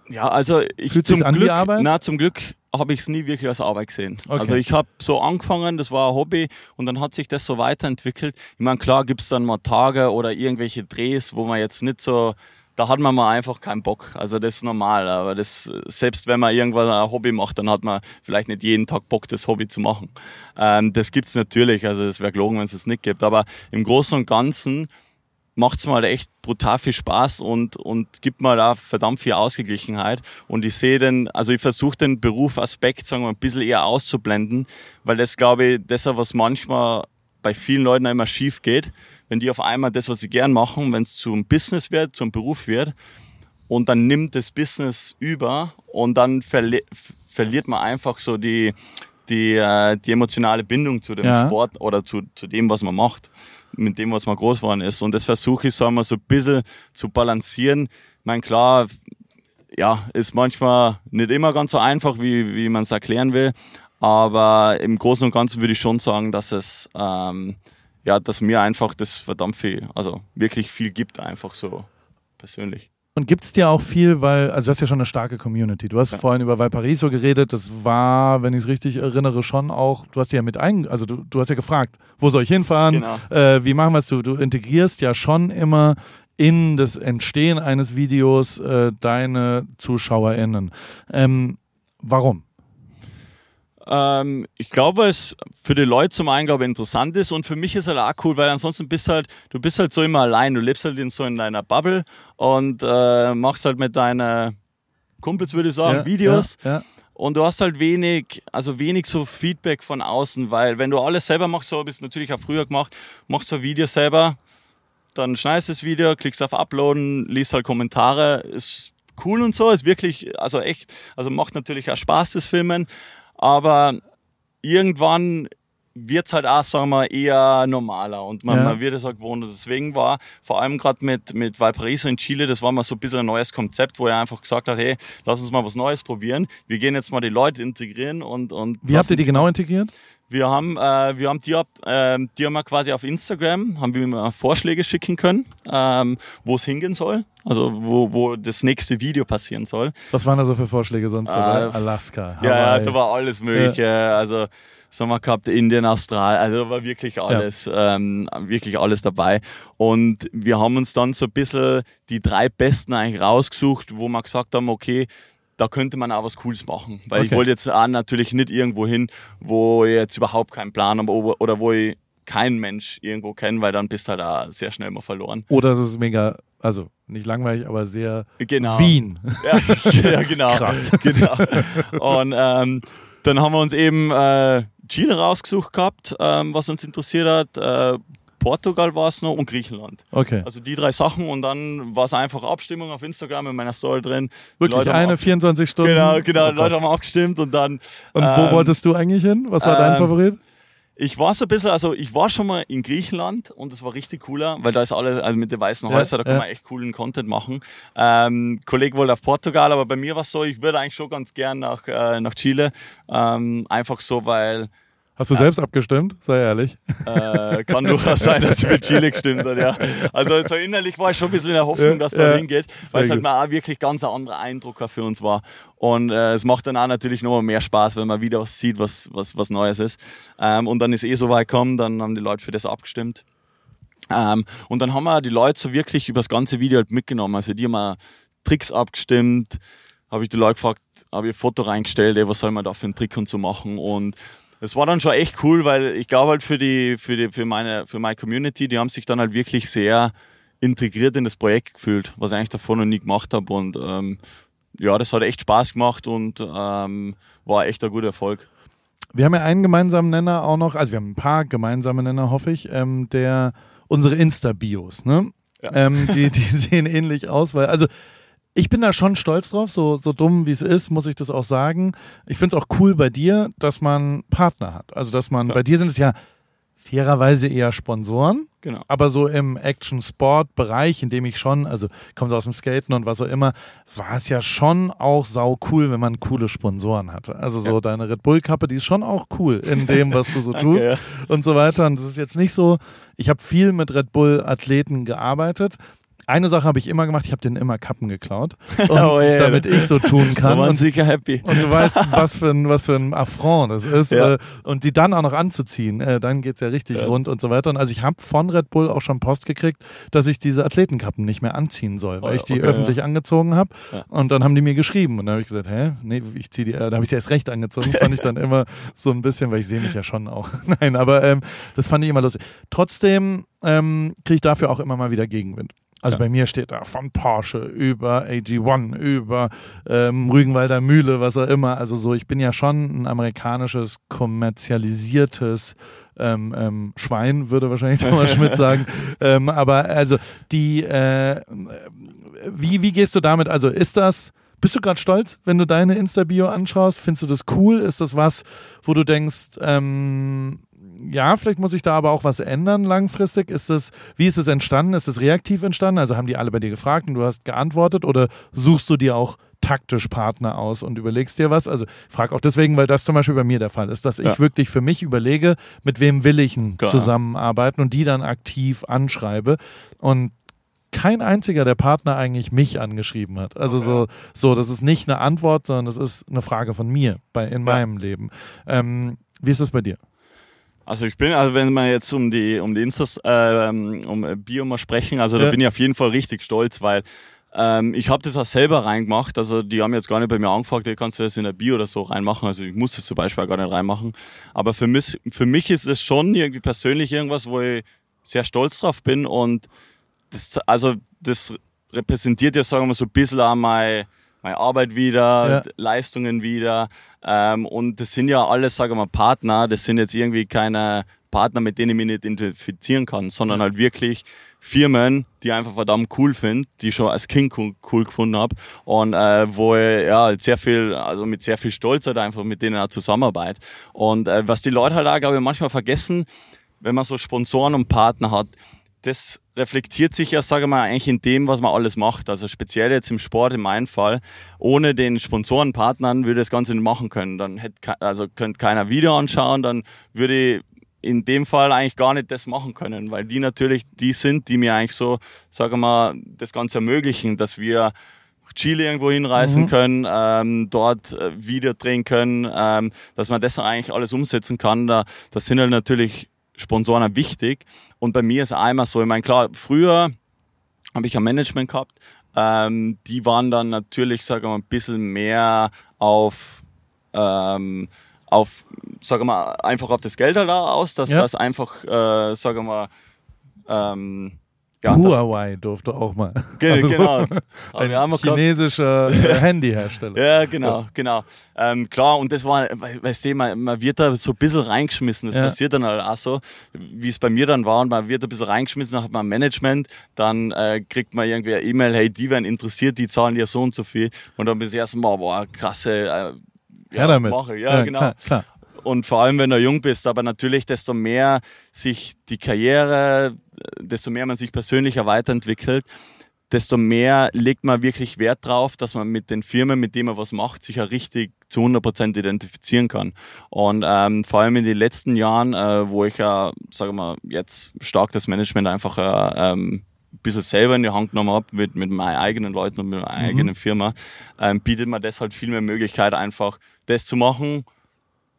Ja, also ich Fühlt zum an Glück, Arbeit? na, zum Glück habe ich es nie wirklich als Arbeit gesehen. Okay. Also ich habe so angefangen, das war ein Hobby und dann hat sich das so weiterentwickelt. Ich meine, klar gibt es dann mal Tage oder irgendwelche Drehs, wo man jetzt nicht so, da hat man mal einfach keinen Bock. Also das ist normal, aber das, selbst wenn man irgendwann ein Hobby macht, dann hat man vielleicht nicht jeden Tag Bock, das Hobby zu machen. Ähm, das gibt es natürlich, also es wäre gelogen, wenn es es nicht gibt. Aber im Großen und Ganzen macht es mal echt brutal viel Spaß und, und gibt mal da verdammt viel Ausgeglichenheit. Und ich sehe den, also ich versuche den Berufaspekt, sagen wir, ein bisschen eher auszublenden, weil das, glaube ich, das ist, was manchmal bei vielen Leuten immer schief geht, wenn die auf einmal das, was sie gern machen, wenn es zum Business wird, zum Beruf wird, und dann nimmt das Business über und dann verli verliert man einfach so die, die, äh, die emotionale Bindung zu dem Ja. Sport oder zu, zu dem, was man macht, mit dem, was man groß geworden ist. Und das versuche ich, sagen wir, so ein bisschen zu balancieren. Ich meine, klar, ja, ist manchmal nicht immer ganz so einfach, wie, wie man es erklären will. Aber im Großen und Ganzen würde ich schon sagen, dass es, ähm, ja, dass mir einfach das verdammt viel, also wirklich viel gibt, einfach so persönlich. Und gibt es dir auch viel, weil, also du hast ja schon eine starke Community. Du hast Ja. vorhin über Valparaiso geredet, das war, wenn ich es richtig erinnere, schon auch, du hast ja mit ein, also du, du hast ja gefragt, wo soll ich hinfahren, Genau. äh, wie machen wir es? Du, du integrierst ja schon immer in das Entstehen eines Videos äh, deine ZuschauerInnen. Ähm, warum? Ähm, ich glaube, weil es für die Leute zum einen, glaube ich, interessant ist und für mich ist halt auch cool, weil ansonsten bist halt, du bist halt so immer allein, du lebst halt in so in deiner Bubble und äh, machst halt mit deinen Kumpels, würde ich sagen, Ja, Videos. Ja, ja. und du hast halt wenig, also wenig so Feedback von außen, weil wenn du alles selber machst, so habe ich es natürlich auch früher gemacht, machst du ein Video selber, dann schneidest du das Video, klickst auf Uploaden, liest halt Kommentare, ist cool und so, ist wirklich, also echt, also macht natürlich auch Spaß, das Filmen, aber irgendwann wird es halt auch, sagen wir, eher normaler und man, Ja. man wird es auch gewohnt. Und deswegen war vor allem gerade mit, mit Valparaiso in Chile, das war mal so ein bisschen ein neues Konzept, wo er einfach gesagt hat, hey, lass uns mal was Neues probieren. Wir gehen jetzt mal die Leute integrieren und, und Wie habt ihr die genau integriert? Wir haben, äh, wir haben die, ähm, die haben wir quasi auf Instagram, haben wir mal Vorschläge schicken können, ähm, wo es hingehen soll, also wo, wo das nächste Video passieren soll. Was waren da so für Vorschläge sonst? Äh, Alaska, Ja, ja, Hawaii. da war alles mögliche. Also so haben wir gehabt, Indien, Australien, also da war wirklich alles, ähm, wirklich alles dabei. Und wir haben uns dann so ein bisschen die drei Besten eigentlich rausgesucht, wo wir gesagt haben, okay, da könnte man auch was Cooles machen. Weil ich Okay. wollte jetzt auch natürlich nicht irgendwo hin, wo ich jetzt überhaupt keinen Plan habe oder wo ich keinen Mensch irgendwo kenne, weil dann bist du halt auch sehr schnell mal verloren. Oder es ist mega, also nicht langweilig, aber sehr Genau. Wien. Ja, ja genau. Krass. genau. Und ähm, dann haben wir uns eben äh, Chile rausgesucht gehabt, ähm, was uns interessiert hat. Äh, Portugal war es noch und Griechenland. Okay. Also die drei Sachen und dann war es einfach Abstimmung auf Instagram in meiner Story drin. Wirklich Leute eine ab- 24 Stunden. Genau, genau. Oh die Leute haben abgestimmt und dann. Und wo ähm, wolltest du eigentlich hin? Was war dein ähm, Favorit? Ich war so ein bisschen, also ich war schon mal in Griechenland und das war richtig cooler, weil da ist alles, also mit den weißen Ja, Häusern, da kann ja. man echt coolen Content machen. Ähm, Kollege wollte auf Portugal, aber bei mir war es so, ich würde eigentlich schon ganz gern nach, äh, nach Chile. Ähm, einfach so, weil Hast du selbst abgestimmt? Sei ehrlich. äh, kann durchaus sein, dass es für Chile gestimmt hat, ja. Also so innerlich war ich schon ein bisschen in der Hoffnung, Ja, dass da ja. hingeht, weil es halt mal auch wirklich ganz ein anderer Eindruck für uns war. Und äh, es macht dann auch natürlich noch mal mehr Spaß, wenn man wieder was sieht, was, was, was Neues ist. Ähm, und dann ist eh so weit gekommen, dann haben die Leute für das abgestimmt. Ähm, und dann haben wir die Leute so wirklich über das ganze Video halt mitgenommen. Also die haben auch Tricks abgestimmt, habe ich die Leute gefragt, habe ich ein Foto reingestellt, ey, was soll man da für einen Trick und so machen. Und das war dann schon echt cool, weil ich glaube halt für die, für die, für meine, für meine Community, die haben sich dann halt wirklich sehr integriert in das Projekt gefühlt, was ich eigentlich davor noch nie gemacht habe. Und ähm, ja, das hat echt Spaß gemacht und ähm, war echt ein guter Erfolg. Wir haben ja einen gemeinsamen Nenner auch noch, also wir haben ein paar gemeinsame Nenner, hoffe ich, ähm, der unsere Insta-Bios, ne? Ja. Ähm, die, die sehen ähnlich aus, weil, also ich bin da schon stolz drauf, so, so dumm wie es ist, muss ich das auch sagen. Ich finde es auch cool bei dir, dass man Partner hat. Also, dass man, bei dir sind es ja fairerweise eher Sponsoren, Genau. aber so im Action-Sport-Bereich, in dem ich schon, also komme so aus dem Skaten und was auch immer, war es ja schon auch sau cool, wenn man coole Sponsoren hatte. Also so Ja. deine Red Bull-Kappe, die ist schon auch cool in dem, was du so tust ja. und so weiter. Und es ist jetzt nicht so, ich habe viel mit Red Bull-Athleten gearbeitet. Eine Sache habe ich immer gemacht, ich habe denen immer Kappen geklaut, und, Oh, ja. damit ich so tun kann. Und sicher happy. und du weißt, was für ein, was für ein Affront das ist. Ja. Äh, und die dann auch noch anzuziehen, äh, dann geht's ja richtig Ja. rund und so weiter. Und also ich habe von Red Bull auch schon Post gekriegt, dass ich diese Athletenkappen nicht mehr anziehen soll, weil Oh, ich die okay, öffentlich angezogen habe. Ja. Und dann haben die mir geschrieben. Und dann habe ich gesagt, hä? Nee, ich ziehe die, äh, da habe ich sie erst recht angezogen. Das fand ich dann immer so ein bisschen, weil ich sehe mich ja schon auch. Nein, aber ähm, das fand ich immer lustig. Trotzdem ähm, kriege ich dafür auch immer mal wieder Gegenwind. Also Ja. bei mir steht da von Porsche über AG1, über ähm, Rügenwalder Mühle, was auch immer. Also so, ich bin ja schon ein amerikanisches, kommerzialisiertes ähm, ähm, Schwein, würde wahrscheinlich Thomas Schmidt sagen. Ähm, aber also die, äh, wie, wie gehst du damit? Also ist das, bist du gerade stolz, wenn du deine Insta-Bio anschaust? Findest du das cool? Ist das was, wo du denkst, ähm, ja, vielleicht muss ich da aber auch was ändern langfristig. Ist das, wie ist es entstanden? Ist es reaktiv entstanden? Also haben die alle bei dir gefragt und du hast geantwortet oder suchst du dir auch taktisch Partner aus und überlegst dir was? Also ich frage auch deswegen, weil das zum Beispiel bei mir der Fall ist, dass ich Ja. wirklich für mich überlege, mit wem will ich denn Klar. zusammenarbeiten und die dann aktiv anschreibe. Und kein einziger der Partner eigentlich mich angeschrieben hat. Also so, so, das ist nicht eine Antwort, sondern das ist eine Frage von mir bei, in meinem Leben. Ähm, wie ist das bei dir? Also ich bin, also wenn wir jetzt um die um die Instas, äh, um Bio mal sprechen, also da Ja. bin ich auf jeden Fall richtig stolz, weil ähm, ich habe das auch selber reingemacht. Also die haben jetzt gar nicht bei mir angefragt, hey, kannst du das in der Bio oder so reinmachen. Also ich muss das zum Beispiel auch gar nicht reinmachen. Aber für mich, für mich ist es schon irgendwie persönlich irgendwas, wo ich sehr stolz drauf bin und das, also das repräsentiert ja, sagen wir mal, so ein bisschen auch meine, meine Arbeit wieder, Ja. Leistungen wieder. Ähm, und das sind ja alles, sagen wir mal, Partner. Das sind jetzt irgendwie keine Partner, mit denen ich mich nicht identifizieren kann, sondern halt wirklich Firmen, die ich einfach verdammt cool finde, die ich schon als Kind cool, cool gefunden habe und äh, wo ich ja halt sehr viel, also mit sehr viel Stolz halt einfach mit denen auch zusammenarbeite. Und äh, was die Leute halt auch, glaube ich, manchmal vergessen, wenn man so Sponsoren und Partner hat, das reflektiert sich ja, sage mal, eigentlich in dem, was man alles macht. Also speziell jetzt im Sport, in meinem Fall. Ohne den Sponsoren, Partnern würde ich das Ganze nicht machen können. Dann hätte, also könnte keiner Video anschauen, dann würde ich in dem Fall eigentlich gar nicht das machen können, weil die natürlich die sind, die mir eigentlich so, sage mal, das Ganze ermöglichen, dass wir Chile irgendwo hinreisen können, ähm, dort äh, Video drehen können, ähm, dass man das eigentlich alles umsetzen kann. Da, das sind halt natürlich Sponsoren wichtig. Und bei mir ist es einmal so, ich meine, klar, früher habe ich ein Management gehabt, ähm, die waren dann natürlich, sagen wir mal, ein bisschen mehr auf, ähm, auf, sagen wir mal, einfach auf das Geld halt aus, dass Ja. das einfach, äh, sagen wir mal, ähm, ja, Huawei durfte auch mal. Ge- genau. Haben auch gehabt- chinesischer äh, Handyhersteller. Ja, genau, genau. Ähm, klar, und das war, we- weißt du, man, man wird da so ein bisschen reingeschmissen. Das Ja. passiert dann halt auch so, wie es bei mir dann war. Und man wird ein bisschen reingeschmissen, dann hat man Management, dann äh, kriegt man irgendwie eine E-Mail, hey, die werden interessiert, die zahlen dir so und so viel. Und dann bist du erstmal, boah, krasse, äh, Her damit. Mache. Ja, genau. Klar, klar. Und vor allem, wenn du jung bist, aber natürlich, desto mehr sich die Karriere, desto mehr man sich persönlich weiterentwickelt, desto mehr legt man wirklich Wert drauf, dass man mit den Firmen, mit denen man was macht, sich ja richtig zu 100% identifizieren kann. Und ähm, vor allem in den letzten Jahren, äh, wo ich ja, sage mal, jetzt stark das Management einfach äh, ähm, ein bisschen selber in die Hand genommen habe mit, mit meinen eigenen Leuten und mit meiner eigenen Firma, ähm, bietet mir das halt viel mehr Möglichkeit, einfach das zu machen,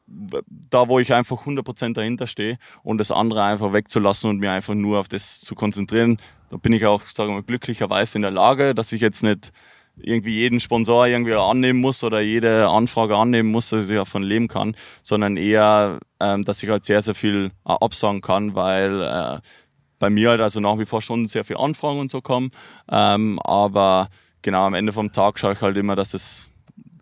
da wo ich einfach 100% dahinter stehe und das andere einfach wegzulassen und mir einfach nur auf das zu konzentrieren. Da bin ich auch, sagen wir mal, glücklicherweise in der Lage, dass ich jetzt nicht irgendwie jeden Sponsor irgendwie annehmen muss oder jede Anfrage annehmen muss, dass ich davon leben kann, sondern eher, ähm, dass ich halt sehr, sehr viel äh, absagen kann, weil äh, bei mir halt also nach wie vor schon sehr viele Anfragen und so kommen. Ähm, aber genau am Ende vom Tag schaue ich halt immer, dass es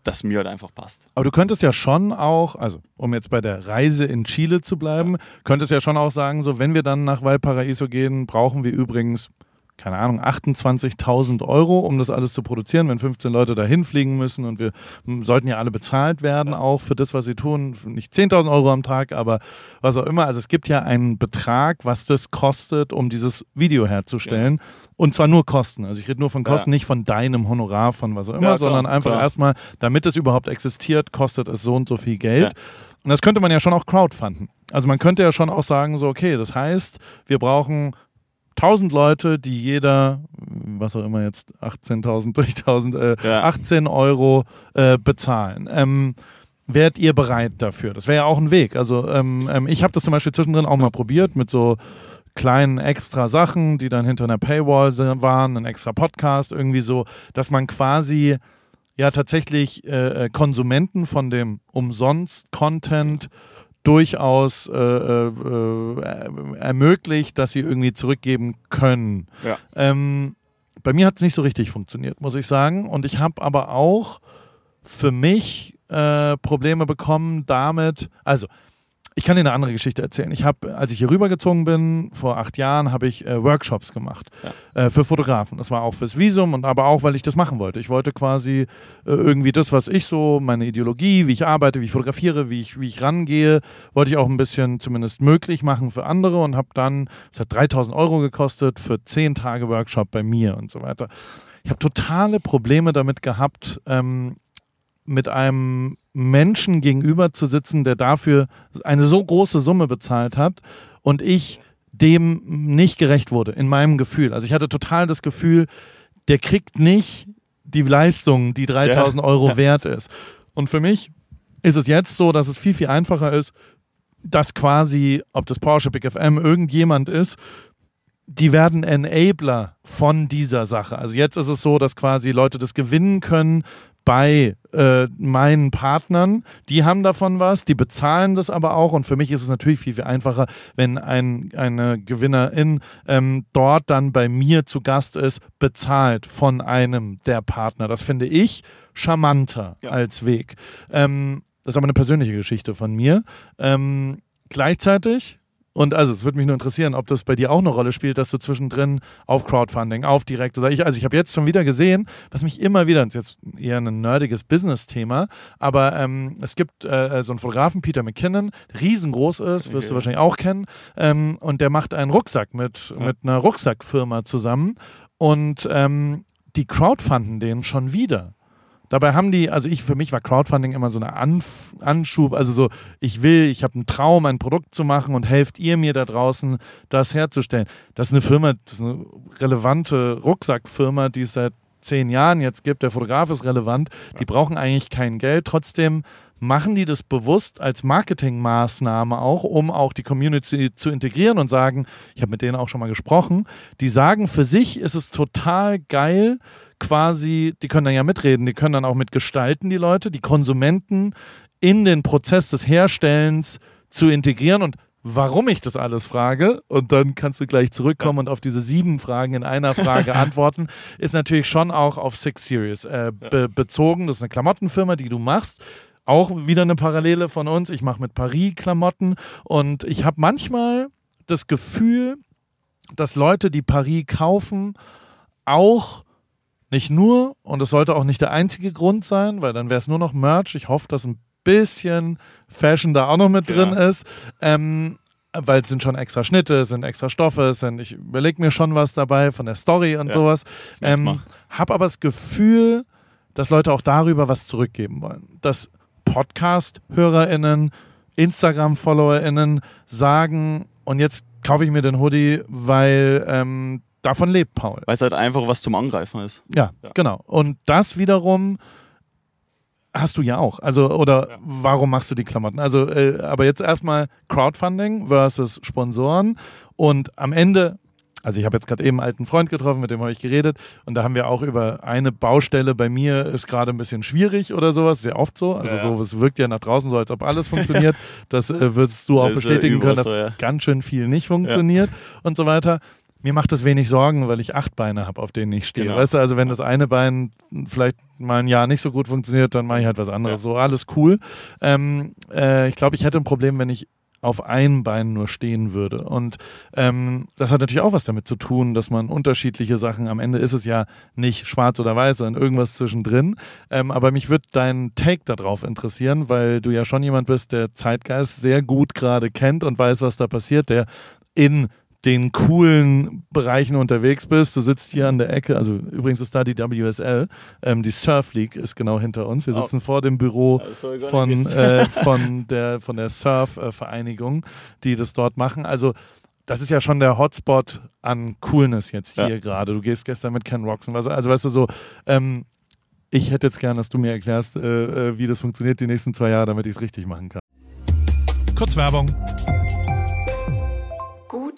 dass mir halt einfach passt. Aber du könntest ja schon auch, also um jetzt bei der Reise in Chile zu bleiben, könntest ja schon auch sagen, so wenn wir dann nach Valparaiso gehen, brauchen wir übrigens, keine Ahnung, 28.000 Euro, um das alles zu produzieren, wenn 15 Leute dahin fliegen müssen und wir m, sollten ja alle bezahlt werden, auch für das, was sie tun. Nicht 10.000 Euro am Tag, aber was auch immer. Also es gibt ja einen Betrag, was das kostet, um dieses Video herzustellen. Und zwar nur Kosten. Also ich rede nur von Kosten, Ja. nicht von deinem Honorar, von was auch immer, Ja, klar, sondern einfach klar. erstmal, damit es überhaupt existiert, kostet es so und so viel Geld. Und das könnte man ja schon auch crowdfunden. Also man könnte ja schon auch sagen, so, okay, das heißt, wir brauchen 1000 Leute, die jeder, was auch immer jetzt, 18.000 durch 1000, äh, Ja. 18 Euro äh, bezahlen. Ähm, Wärt ihr bereit dafür? Das wäre ja auch ein Weg. Also ähm, ähm, ich habe das zum Beispiel zwischendrin auch mal probiert mit so kleinen extra Sachen, die dann hinter einer Paywall waren, ein extra Podcast, irgendwie so, dass man quasi ja tatsächlich äh, äh, Konsumenten von dem Umsonst-Content durchaus äh, äh, äh, ermöglicht, dass sie irgendwie zurückgeben können. Ja. Ähm, bei mir hat es nicht so richtig funktioniert, muss ich sagen. Und ich habe aber auch für mich äh, Probleme bekommen damit, also ich kann dir eine andere Geschichte erzählen. Ich habe, als ich hier rübergezogen bin, vor acht Jahren, habe ich äh, Workshops gemacht äh, für Fotografen. Das war auch fürs Visum und aber auch, weil ich das machen wollte. Ich wollte quasi äh, irgendwie das, was ich so, meine Ideologie, wie ich arbeite, wie ich fotografiere, wie ich, wie ich rangehe, wollte ich auch ein bisschen zumindest möglich machen für andere und habe dann, es hat 3000 Euro gekostet für zehn Tage Workshop bei mir und so weiter. Ich habe totale Probleme damit gehabt, ähm, mit einem Menschen gegenüber zu sitzen, der dafür eine so große Summe bezahlt hat und ich dem nicht gerecht wurde, in meinem Gefühl. Also ich hatte total das Gefühl, der kriegt nicht die Leistung, die 3000 Ja. Euro wert ist. Und für mich ist es jetzt so, dass es viel, viel einfacher ist, dass quasi, ob das Porsche Big FM irgendjemand ist, die werden Enabler von dieser Sache. Also jetzt ist es so, dass quasi Leute das gewinnen können bei äh, meinen Partnern. Die haben davon was, die bezahlen das aber auch. Und für mich ist es natürlich viel, viel einfacher, wenn ein, eine Gewinnerin ähm, dort dann bei mir zu Gast ist, bezahlt von einem der Partner. Das finde ich charmanter Ja. als Weg. Ähm, das ist aber eine persönliche Geschichte von mir. Ähm, gleichzeitig und also, es würde mich nur interessieren, ob das bei dir auch eine Rolle spielt, dass du zwischendrin auf Crowdfunding, auf direkte, sag ich, also ich habe jetzt schon wieder gesehen, was mich immer wieder, das ist jetzt eher ein nerdiges Business-Thema, aber ähm, es gibt äh, so einen Fotografen, Peter McKinnon, der riesengroß ist, wirst du Okay. wahrscheinlich auch kennen, ähm, und der macht einen Rucksack mit, Ja. mit einer Rucksackfirma zusammen und ähm, die crowdfunden den schon wieder. Dabei haben die, also ich, für mich war Crowdfunding immer so eine Anf Anschub, also so, ich will, ich habe einen Traum, ein Produkt zu machen und helft ihr mir da draußen, das herzustellen. Das ist eine Firma, das ist eine relevante Rucksackfirma, die es seit zehn Jahren jetzt gibt. Der Fotograf ist relevant, die brauchen eigentlich kein Geld. Trotzdem machen die das bewusst als Marketingmaßnahme auch, um auch die Community zu integrieren und sagen, ich habe mit denen auch schon mal gesprochen, die sagen, für sich ist es total geil, quasi, die können dann ja mitreden, die können dann auch mitgestalten, die Leute, die Konsumenten in den Prozess des Herstellens zu integrieren und warum ich das alles frage und dann kannst du gleich zurückkommen und auf diese sieben Fragen in einer Frage antworten, ist natürlich schon auch auf Six Series äh, be bezogen. Das ist eine Klamottenfirma, die du machst. Auch wieder eine Parallele von uns. Ich mache mit Paris Klamotten und ich habe manchmal das Gefühl, dass Leute, die Paris kaufen, auch nicht nur, und das sollte auch nicht der einzige Grund sein, weil dann wäre es nur noch Merch. Ich hoffe, dass ein bisschen Fashion da auch noch mit drin Ja. ist. Ähm, weil es sind schon extra Schnitte, es sind extra Stoffe, es sind, ich überlege mir schon was dabei von der Story und Ja, sowas. Ähm, hab aber das Gefühl, dass Leute auch darüber was zurückgeben wollen. Dass Podcast-HörerInnen, Instagram-FollowerInnen sagen, und jetzt kaufe ich mir den Hoodie, weil ähm, davon lebt Paul. Weil es halt einfach was zum Angreifen ist. Ja, Ja. genau. Und das wiederum hast du ja auch. Also, oder Ja. warum machst du die Klamotten? Also, äh, aber jetzt erstmal Crowdfunding versus Sponsoren. Und am Ende, also ich habe jetzt gerade eben einen alten Freund getroffen, mit dem habe ich geredet. Und da haben wir auch über eine Baustelle bei mir ist gerade ein bisschen schwierig oder sowas. Sehr oft so. Also Ja. so, es wirkt ja nach draußen so, als ob alles funktioniert. das äh, würdest du auch Das ja bestätigen können, dass so, ja. ganz schön viel nicht funktioniert und so weiter. Mir macht das wenig Sorgen, weil ich acht Beine habe, auf denen ich stehe. Genau. Weißt du, also wenn das eine Bein vielleicht mal ein Jahr nicht so gut funktioniert, dann mache ich halt was anderes. Ja. So, alles cool. Ähm, äh, ich glaube, ich hätte ein Problem, wenn ich auf einem Bein nur stehen würde. Und ähm, das hat natürlich auch was damit zu tun, dass man unterschiedliche Sachen, am Ende ist es ja nicht schwarz oder weiß, sondern irgendwas zwischendrin. Ähm, aber mich würde dein Take darauf interessieren, weil du ja schon jemand bist, der Zeitgeist sehr gut gerade kennt und weiß, was da passiert, der in den coolen Bereichen unterwegs bist. Du sitzt hier an der Ecke, also übrigens ist da die WSL, ähm, die Surf League ist genau hinter uns. Wir Oh. sitzen vor dem Büro von, äh, von der, von der Surf-Vereinigung, die das dort machen. Also das ist ja schon der Hotspot an Coolness jetzt hier Ja. gerade. Du gehst gestern mit Ken Roxon, also, also weißt du so, ähm, ich hätte jetzt gern, dass du mir erklärst, äh, äh, wie das funktioniert die nächsten zwei Jahre, damit ich es richtig machen kann. Kurz Werbung.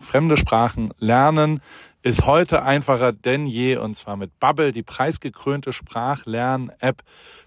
fremde Sprachen lernen ist heute einfacher denn je und zwar mit Bubble, die preisgekrönte Sprachlern-App.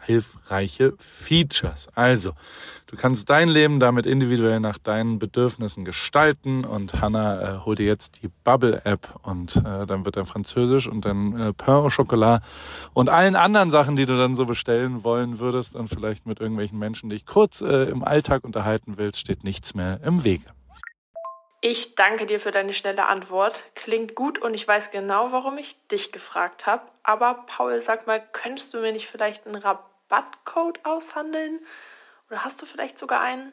hilfreiche Features. Also, du kannst dein Leben damit individuell nach deinen Bedürfnissen gestalten und Hannah äh, hol dir jetzt die Bubble App und äh, dann wird er Französisch und dann äh, Pain au Chocolat und allen anderen Sachen, die du dann so bestellen wollen würdest und vielleicht mit irgendwelchen Menschen dich kurz äh, im Alltag unterhalten willst, steht nichts mehr im Wege. Ich danke dir für deine schnelle Antwort. Klingt gut und ich weiß genau, warum ich dich gefragt habe. Aber Paul, sag mal, könntest du mir nicht vielleicht einen Rabattcode aushandeln? Oder hast du vielleicht sogar einen?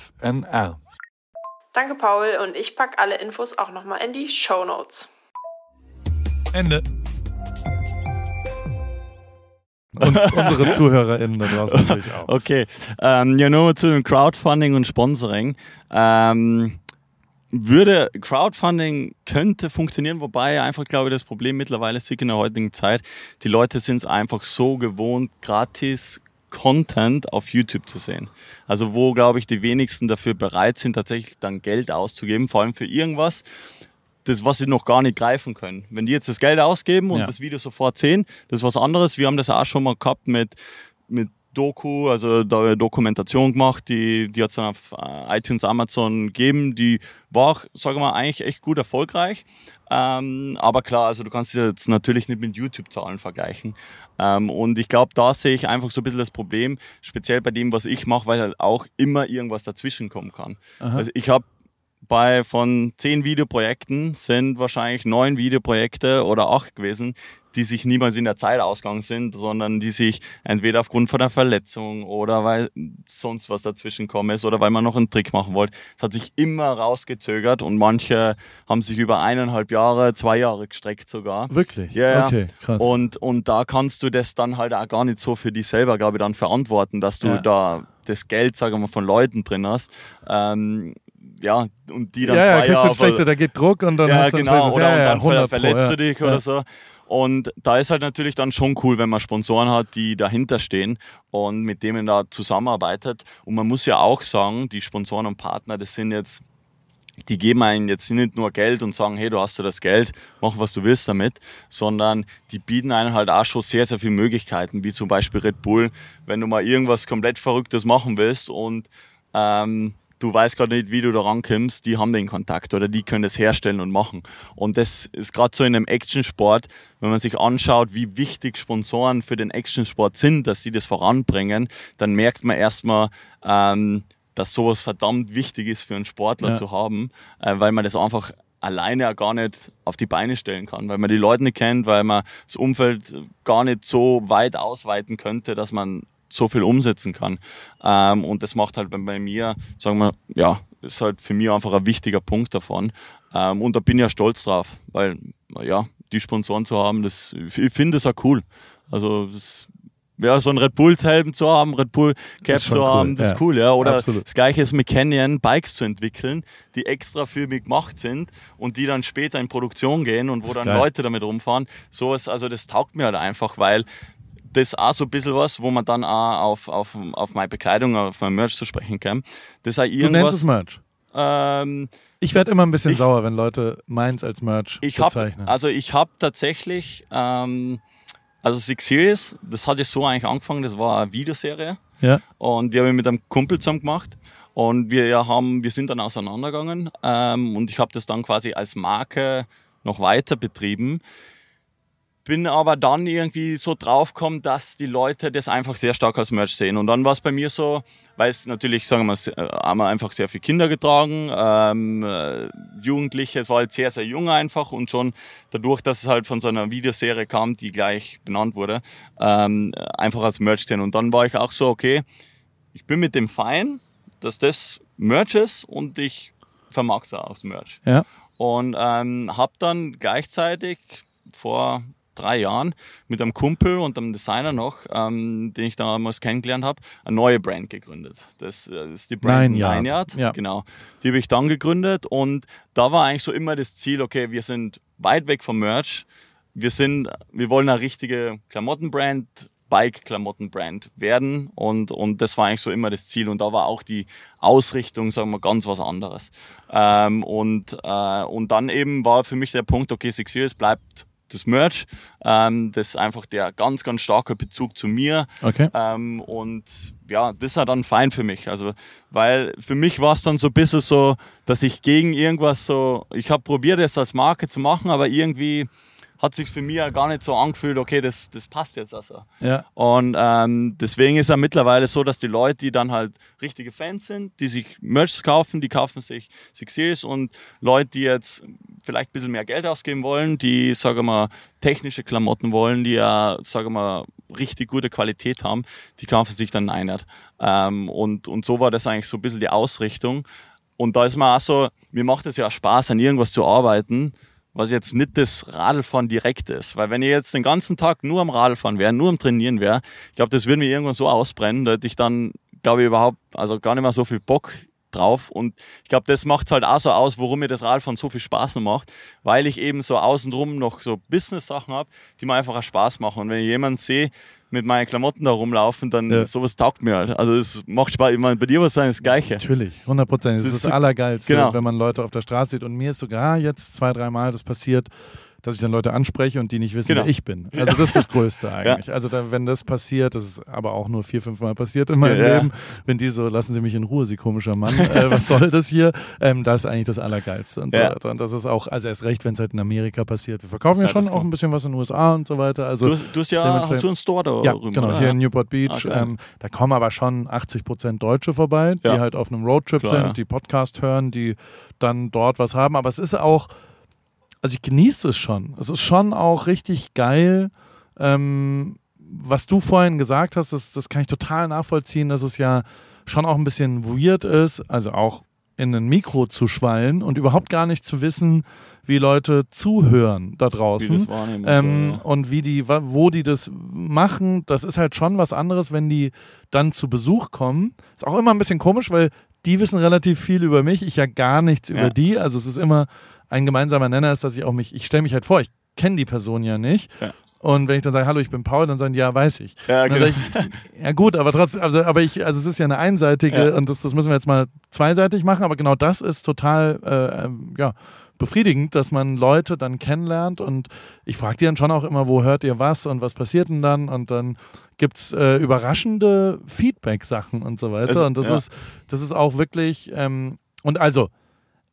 Danke, Paul, und ich pack alle Infos auch nochmal in die Show Notes. Ende. Und unsere ZuhörerInnen da draußen natürlich auch. Okay, ähm, ja, nur mal zu dem Crowdfunding und Sponsoring. Ähm, würde Crowdfunding könnte funktionieren, wobei einfach glaube ich das Problem mittlerweile ist in der heutigen Zeit, die Leute sind es einfach so gewohnt, gratis Content auf YouTube zu sehen. Also wo glaube ich die wenigsten dafür bereit sind, tatsächlich dann Geld auszugeben, vor allem für irgendwas, das, was sie noch gar nicht greifen können. Wenn die jetzt das Geld ausgeben und Ja. das Video sofort sehen, das ist was anderes. Wir haben das auch schon mal gehabt mit, mit Doku, also da eine Dokumentation gemacht, die, die hat es dann auf äh, iTunes, Amazon gegeben. Die war auch, sagen wir mal, eigentlich echt gut erfolgreich. Ähm, aber klar, also du kannst es jetzt natürlich nicht mit YouTube-Zahlen vergleichen. Ähm, und ich glaube, da sehe ich einfach so ein bisschen das Problem, speziell bei dem, was ich mache, weil halt auch immer irgendwas dazwischen kommen kann. Also ich habe bei von zehn Videoprojekten sind wahrscheinlich neun Videoprojekte oder acht gewesen, die sich niemals in der Zeit ausgegangen sind, sondern die sich entweder aufgrund von einer Verletzung oder weil sonst was dazwischen gekommen ist oder weil man noch einen Trick machen wollte. Es hat sich immer rausgezögert und manche haben sich über eineinhalb Jahre, zwei Jahre gestreckt sogar. Wirklich? Ja, ja. Okay, krass. Und, und da kannst du das dann halt auch gar nicht so für dich selber, glaube ich, dann verantworten, dass du Ja. da das Geld, sagen wir mal, von Leuten drin hast. Ähm, ja, und die dann ja, ja, zwei du Jahre. schlechter, da geht Druck und dann ja, hast du genau, oder ja, und ja, dann ver 100 verletzt Pro, du dich ja. oder so. Und da ist halt natürlich dann schon cool, wenn man Sponsoren hat, die dahinter stehen und mit denen da zusammenarbeitet. Und man muss ja auch sagen, die Sponsoren und Partner, das sind jetzt die geben einen jetzt nicht nur Geld und sagen, hey, du hast ja das Geld, mach was du willst damit, sondern die bieten einem halt auch schon sehr, sehr viele Möglichkeiten, wie zum Beispiel Red Bull, wenn du mal irgendwas komplett Verrücktes machen willst und ähm, du weißt gerade nicht, wie du da rankommst, die haben den Kontakt oder die können das herstellen und machen. Und das ist gerade so in einem Actionsport, wenn man sich anschaut, wie wichtig Sponsoren für den Actionsport sind, dass sie das voranbringen, dann merkt man erstmal, ähm, dass sowas verdammt wichtig ist für einen Sportler Ja. zu haben, äh, weil man das einfach alleine ja gar nicht auf die Beine stellen kann, weil man die Leute nicht kennt, weil man das Umfeld gar nicht so weit ausweiten könnte, dass man so viel umsetzen kann. Ähm, und das macht halt bei, bei mir, sagen wir, ja, ist halt für mich einfach ein wichtiger Punkt davon. Ähm, und da bin ich ja stolz drauf, weil, ja, die Sponsoren zu haben, das, ich finde das auch cool. Also, das, ja, so ein Red Bull-Helm zu haben, Red Bull Cap Ist schon zu cool, haben, das ja. ist cool, ja. Oder Absolut. das gleiche ist mit Canyon, Bikes zu entwickeln, die extra für mich gemacht sind und die dann später in Produktion gehen und wo dann geil. Leute damit rumfahren. Sowas, also das taugt mir halt einfach, weil das ist auch so ein bisschen was, wo man dann auch auf, auf, auf meine Bekleidung, auf mein Merch zu sprechen kann. Das ist auch Du nennst irgendwas. es Merch. ähm, Ich werde immer ein bisschen Ich- sauer, wenn Leute meins als Merch ich bezeichnen. also ich habe tatsächlich ähm, also Six Series, das hat ja so eigentlich angefangen, das war eine Videoserie ja? und die habe ich mit einem Kumpel zusammen gemacht und wir haben wir sind dann auseinandergegangen ähm, und ich habe das dann quasi als Marke noch weiter betrieben bin aber dann irgendwie so draufgekommen, dass die Leute das einfach sehr stark als Merch sehen. Und dann war es bei mir so, weil es natürlich, sagen wir mal, äh, haben wir einfach sehr viele Kinder getragen, ähm, äh, Jugendliche, es war halt sehr, sehr jung einfach und schon dadurch, dass es halt von so einer Videoserie kam, die gleich benannt wurde, ähm, einfach als Merch sehen. Und dann war ich auch so, okay, ich bin mit dem fein, dass das Merch ist und ich vermarkte auch das Merch. Ja. Und ähm, habe dann gleichzeitig vor drei Jahren mit einem Kumpel und einem Designer noch, ähm, den ich damals kennengelernt habe, eine neue Brand gegründet. Das, äh, ist die Brand Nine Yard. Nine Yard. Ja. Genau. Die habe ich dann gegründet und da war eigentlich so immer das Ziel, okay, wir sind weit weg vom Merch. Wir sind, wir wollen eine richtige Klamottenbrand, Bike-Klamottenbrand werden und, und das war eigentlich so immer das Ziel und da war auch die Ausrichtung, sagen wir, ganz was anderes. Ähm, und, äh, und dann eben war für mich der Punkt, okay, Six Years bleibt das Merch, ähm, das ist einfach der ganz, ganz starke Bezug zu mir Okay. ähm, und ja, das war dann fein für mich. Also, weil für mich war es dann so ein bisschen so, dass ich gegen irgendwas so, ich habe probiert, es als Marke zu machen, aber irgendwie hat sich für mich ja gar nicht so angefühlt, okay, das, das passt jetzt also. Ja. Und ähm, deswegen ist ja mittlerweile so, dass die Leute, die dann halt richtige Fans sind, die sich Merch kaufen, die kaufen sich Six Series und Leute, die jetzt vielleicht ein bisschen mehr Geld ausgeben wollen, die, sagen wir mal, technische Klamotten wollen, die ja, sagen wir mal, richtig gute Qualität haben, die kaufen sich dann Einheit. Ähm, und, und so war das eigentlich so ein bisschen die Ausrichtung. Und da ist man auch so, mir macht es ja auch Spaß, an irgendwas zu arbeiten, was jetzt nicht das Radlfahren direkt ist. Weil wenn ich jetzt den ganzen Tag nur am Radlfahren wäre, nur am Trainieren wäre, ich glaube, das würde mir irgendwann so ausbrennen, da hätte ich dann, glaube ich, überhaupt, also gar nicht mehr so viel Bock drauf. Und ich glaube, das macht halt auch so aus, warum mir das Radfahren so viel Spaß macht, weil ich eben so außenrum noch so Business-Sachen habe, die mir einfach auch Spaß machen. Und wenn ich jemanden sehe, mit meinen Klamotten da rumlaufen, dann Ja. sowas taugt mir halt. Also es macht Spaß. Ich meine, bei dir es sein das Gleiche. Natürlich, 100 Prozent. Das Das ist das Allergeilste, genau. wenn man Leute auf der Straße sieht. Und mir ist sogar jetzt zwei, dreimal das passiert, dass ich dann Leute anspreche und die nicht wissen, Genau. wer ich bin. Also das ist das Größte eigentlich. Also da, wenn das passiert, das ist aber auch nur vier, fünf Mal passiert in meinem Ja, ja. Leben, wenn die so, lassen Sie mich in Ruhe, Sie komischer Mann, äh, was soll das hier? Ähm, das ist eigentlich das Allergeilste. Und, so Ja. weiter. und das ist auch, also erst recht, wenn es halt in Amerika passiert. Wir verkaufen ja, Ja, schon auch ein bisschen was in den USA und so weiter. Also Du, hast- du hast ja, hast du einen Store da ja, drüben, genau, oder? hier in Newport Beach. Ah, geil. ähm, da kommen aber schon 80 Prozent Deutsche vorbei, die Ja. halt auf einem Roadtrip Klar, sind, ja. die Podcast hören, die dann dort was haben. Aber es ist auch, also ich genieße es schon. Es ist schon auch richtig geil. Ähm, was du vorhin gesagt hast, das, das kann ich total nachvollziehen, dass es ja schon auch ein bisschen weird ist, also auch in ein Mikro zu schwallen und überhaupt gar nicht zu wissen, wie Leute zuhören da Wie draußen. das wahrnehmen und Ähm, so, ja. und wie die, wo die das machen, das ist halt schon was anderes, wenn die dann zu Besuch kommen. Ist auch immer ein bisschen komisch, weil die wissen relativ viel über mich, ich ja gar nichts über Ja. die. Also es ist immer ein gemeinsamer Nenner, ist, dass ich auch mich, ich stelle mich halt vor, ich kenne die Person ja nicht. Ja. Und wenn ich dann sage, hallo, ich bin Paul, dann sagen die, ja, weiß ich. Ja, genau. ich, ja gut, aber trotzdem, also, aber ich, also es ist ja eine einseitige Ja. und das, das müssen wir jetzt mal zweiseitig machen, aber genau das ist total, äh, ähm, ja, befriedigend, dass man Leute dann kennenlernt und ich frage die dann schon auch immer, wo hört ihr was und was passiert denn dann und dann gibt es äh, überraschende Feedback-Sachen und so weiter Es- und das ja. ist, das ist auch wirklich, ähm, und also,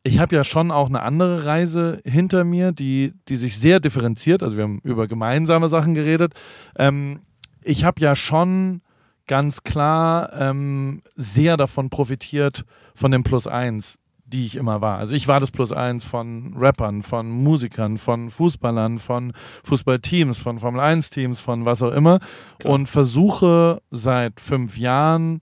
ich habe ja schon auch eine andere Reise hinter mir, die, die sich sehr differenziert. Also wir haben über gemeinsame Sachen geredet. Ähm, ich habe ja schon ganz klar ähm, sehr davon profitiert von dem Plus 1 die ich immer war. Also ich war das Plus eins von Rappern, von Musikern, von Fußballern, von Fußballteams, von Formel 1 Teams, von was auch immer und versuche seit fünf Jahren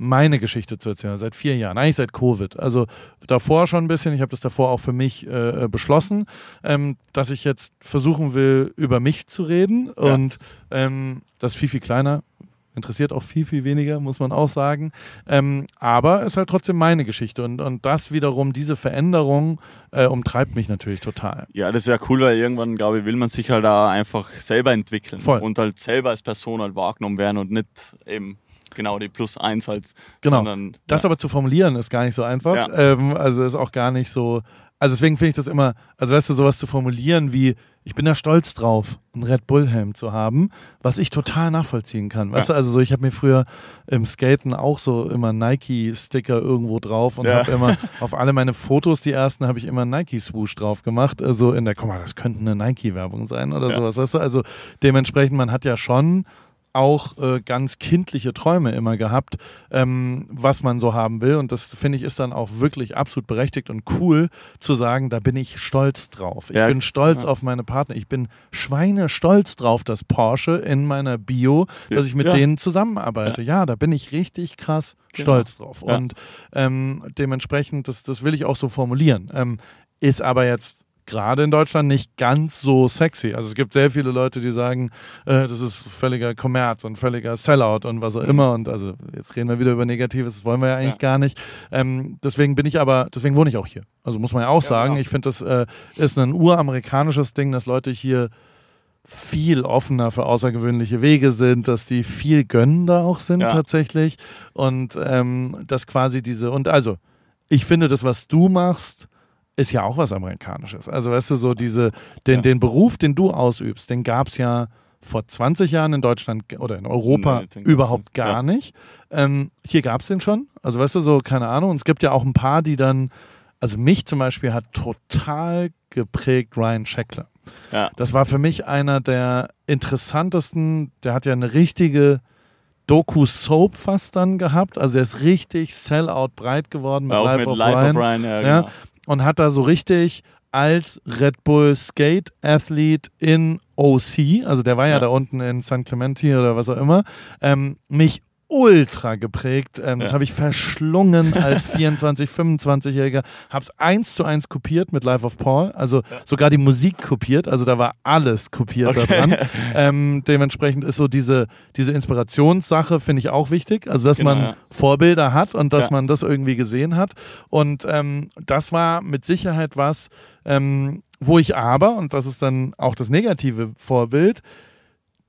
meine Geschichte zu erzählen, seit vier Jahren, eigentlich seit Covid. Also davor schon ein bisschen, ich habe das davor auch für mich äh, beschlossen, ähm, dass ich jetzt versuchen will, über mich zu reden Ja. und ähm, das ist viel, viel kleiner. Interessiert auch viel, viel weniger, muss man auch sagen. Ähm, aber ist halt trotzdem meine Geschichte. Und, und das wiederum, diese Veränderung, äh, umtreibt mich natürlich total. Ja, das wäre cool, weil irgendwann, glaube ich, will man sich halt da einfach selber entwickeln Voll. und halt selber als Person halt wahrgenommen werden und nicht eben genau die Plus eins als, Genau. sondern Das ja. aber zu formulieren ist gar nicht so einfach. Ja. Ähm, also ist auch gar nicht so. Also deswegen finde ich das immer, also weißt du, sowas zu formulieren wie, ich bin da stolz drauf, einen Red Bull-Helm zu haben, was ich total nachvollziehen kann. Weißt Ja. du, also so, ich habe mir früher im Skaten auch so immer Nike-Sticker irgendwo drauf und Ja. habe immer auf alle meine Fotos, die ersten, habe ich immer Nike-Swoosh drauf gemacht. Also in der, guck mal, das könnte eine Nike-Werbung sein oder Ja. sowas, weißt du? Also dementsprechend, man hat ja schon auch äh, ganz kindliche Träume immer gehabt, ähm, was man so haben will. Und das finde ich ist dann auch wirklich absolut berechtigt und cool zu sagen, da bin ich stolz drauf. Ich Ja, bin stolz ja. auf meine Partner. Ich bin schweinestolz drauf, dass Porsche in meiner Bio, dass ich mit Ja. denen zusammenarbeite. Ja. da bin ich richtig krass Genau. stolz drauf. Ja. Und ähm, dementsprechend, das, das will ich auch so formulieren. Ähm, ist aber jetzt gerade in Deutschland nicht ganz so sexy. Also es gibt sehr viele Leute, die sagen, äh, das ist völliger Kommerz und völliger Sellout und was auch immer. Und also jetzt reden wir wieder über Negatives, das wollen wir ja eigentlich Ja. gar nicht. Ähm, deswegen bin ich aber, deswegen wohne ich auch hier. Also muss man ja auch Ja, sagen, genau. ich finde, das äh, ist ein uramerikanisches Ding, dass Leute hier viel offener für außergewöhnliche Wege sind, dass die viel gönnender auch sind Ja. tatsächlich und ähm, dass quasi diese und also ich finde das, was du machst, ist ja auch was Amerikanisches. Also weißt du, so diese, den, Ja. den Beruf, den du ausübst, den gab es ja vor 20 Jahren in Deutschland oder in Europa Nee, überhaupt gar Ja. nicht. Ähm, hier gab es den schon. Also weißt du, so, keine Ahnung. Und es gibt ja auch ein paar, die dann, also mich zum Beispiel hat total geprägt Ryan Scheckler. Ja. Das war für mich einer der interessantesten, der hat ja eine richtige Doku-Soap fast dann gehabt. Also er ist richtig Sellout breit geworden mit auch Life, mit of, Life Ryan. of Ryan, ja, Ja, genau. Und hat da so richtig als Red Bull Skate Athlete in OC, also der war ja, Ja. da unten in St. Clemente oder was auch immer, ähm, mich ultra geprägt. Ähm, Das Ja. habe ich verschlungen als 24, 25-Jähriger. Habe es eins zu eins kopiert mit Life of Paul. Also sogar die Musik kopiert. Also da war alles kopiert da dran. Ähm, dementsprechend ist so diese, diese Inspirationssache, finde ich auch wichtig. Also dass Genau, man ja. Vorbilder hat und dass Ja. man das irgendwie gesehen hat. Und ähm, das war mit Sicherheit was, ähm, wo ich aber, und das ist dann auch das negative Vorbild,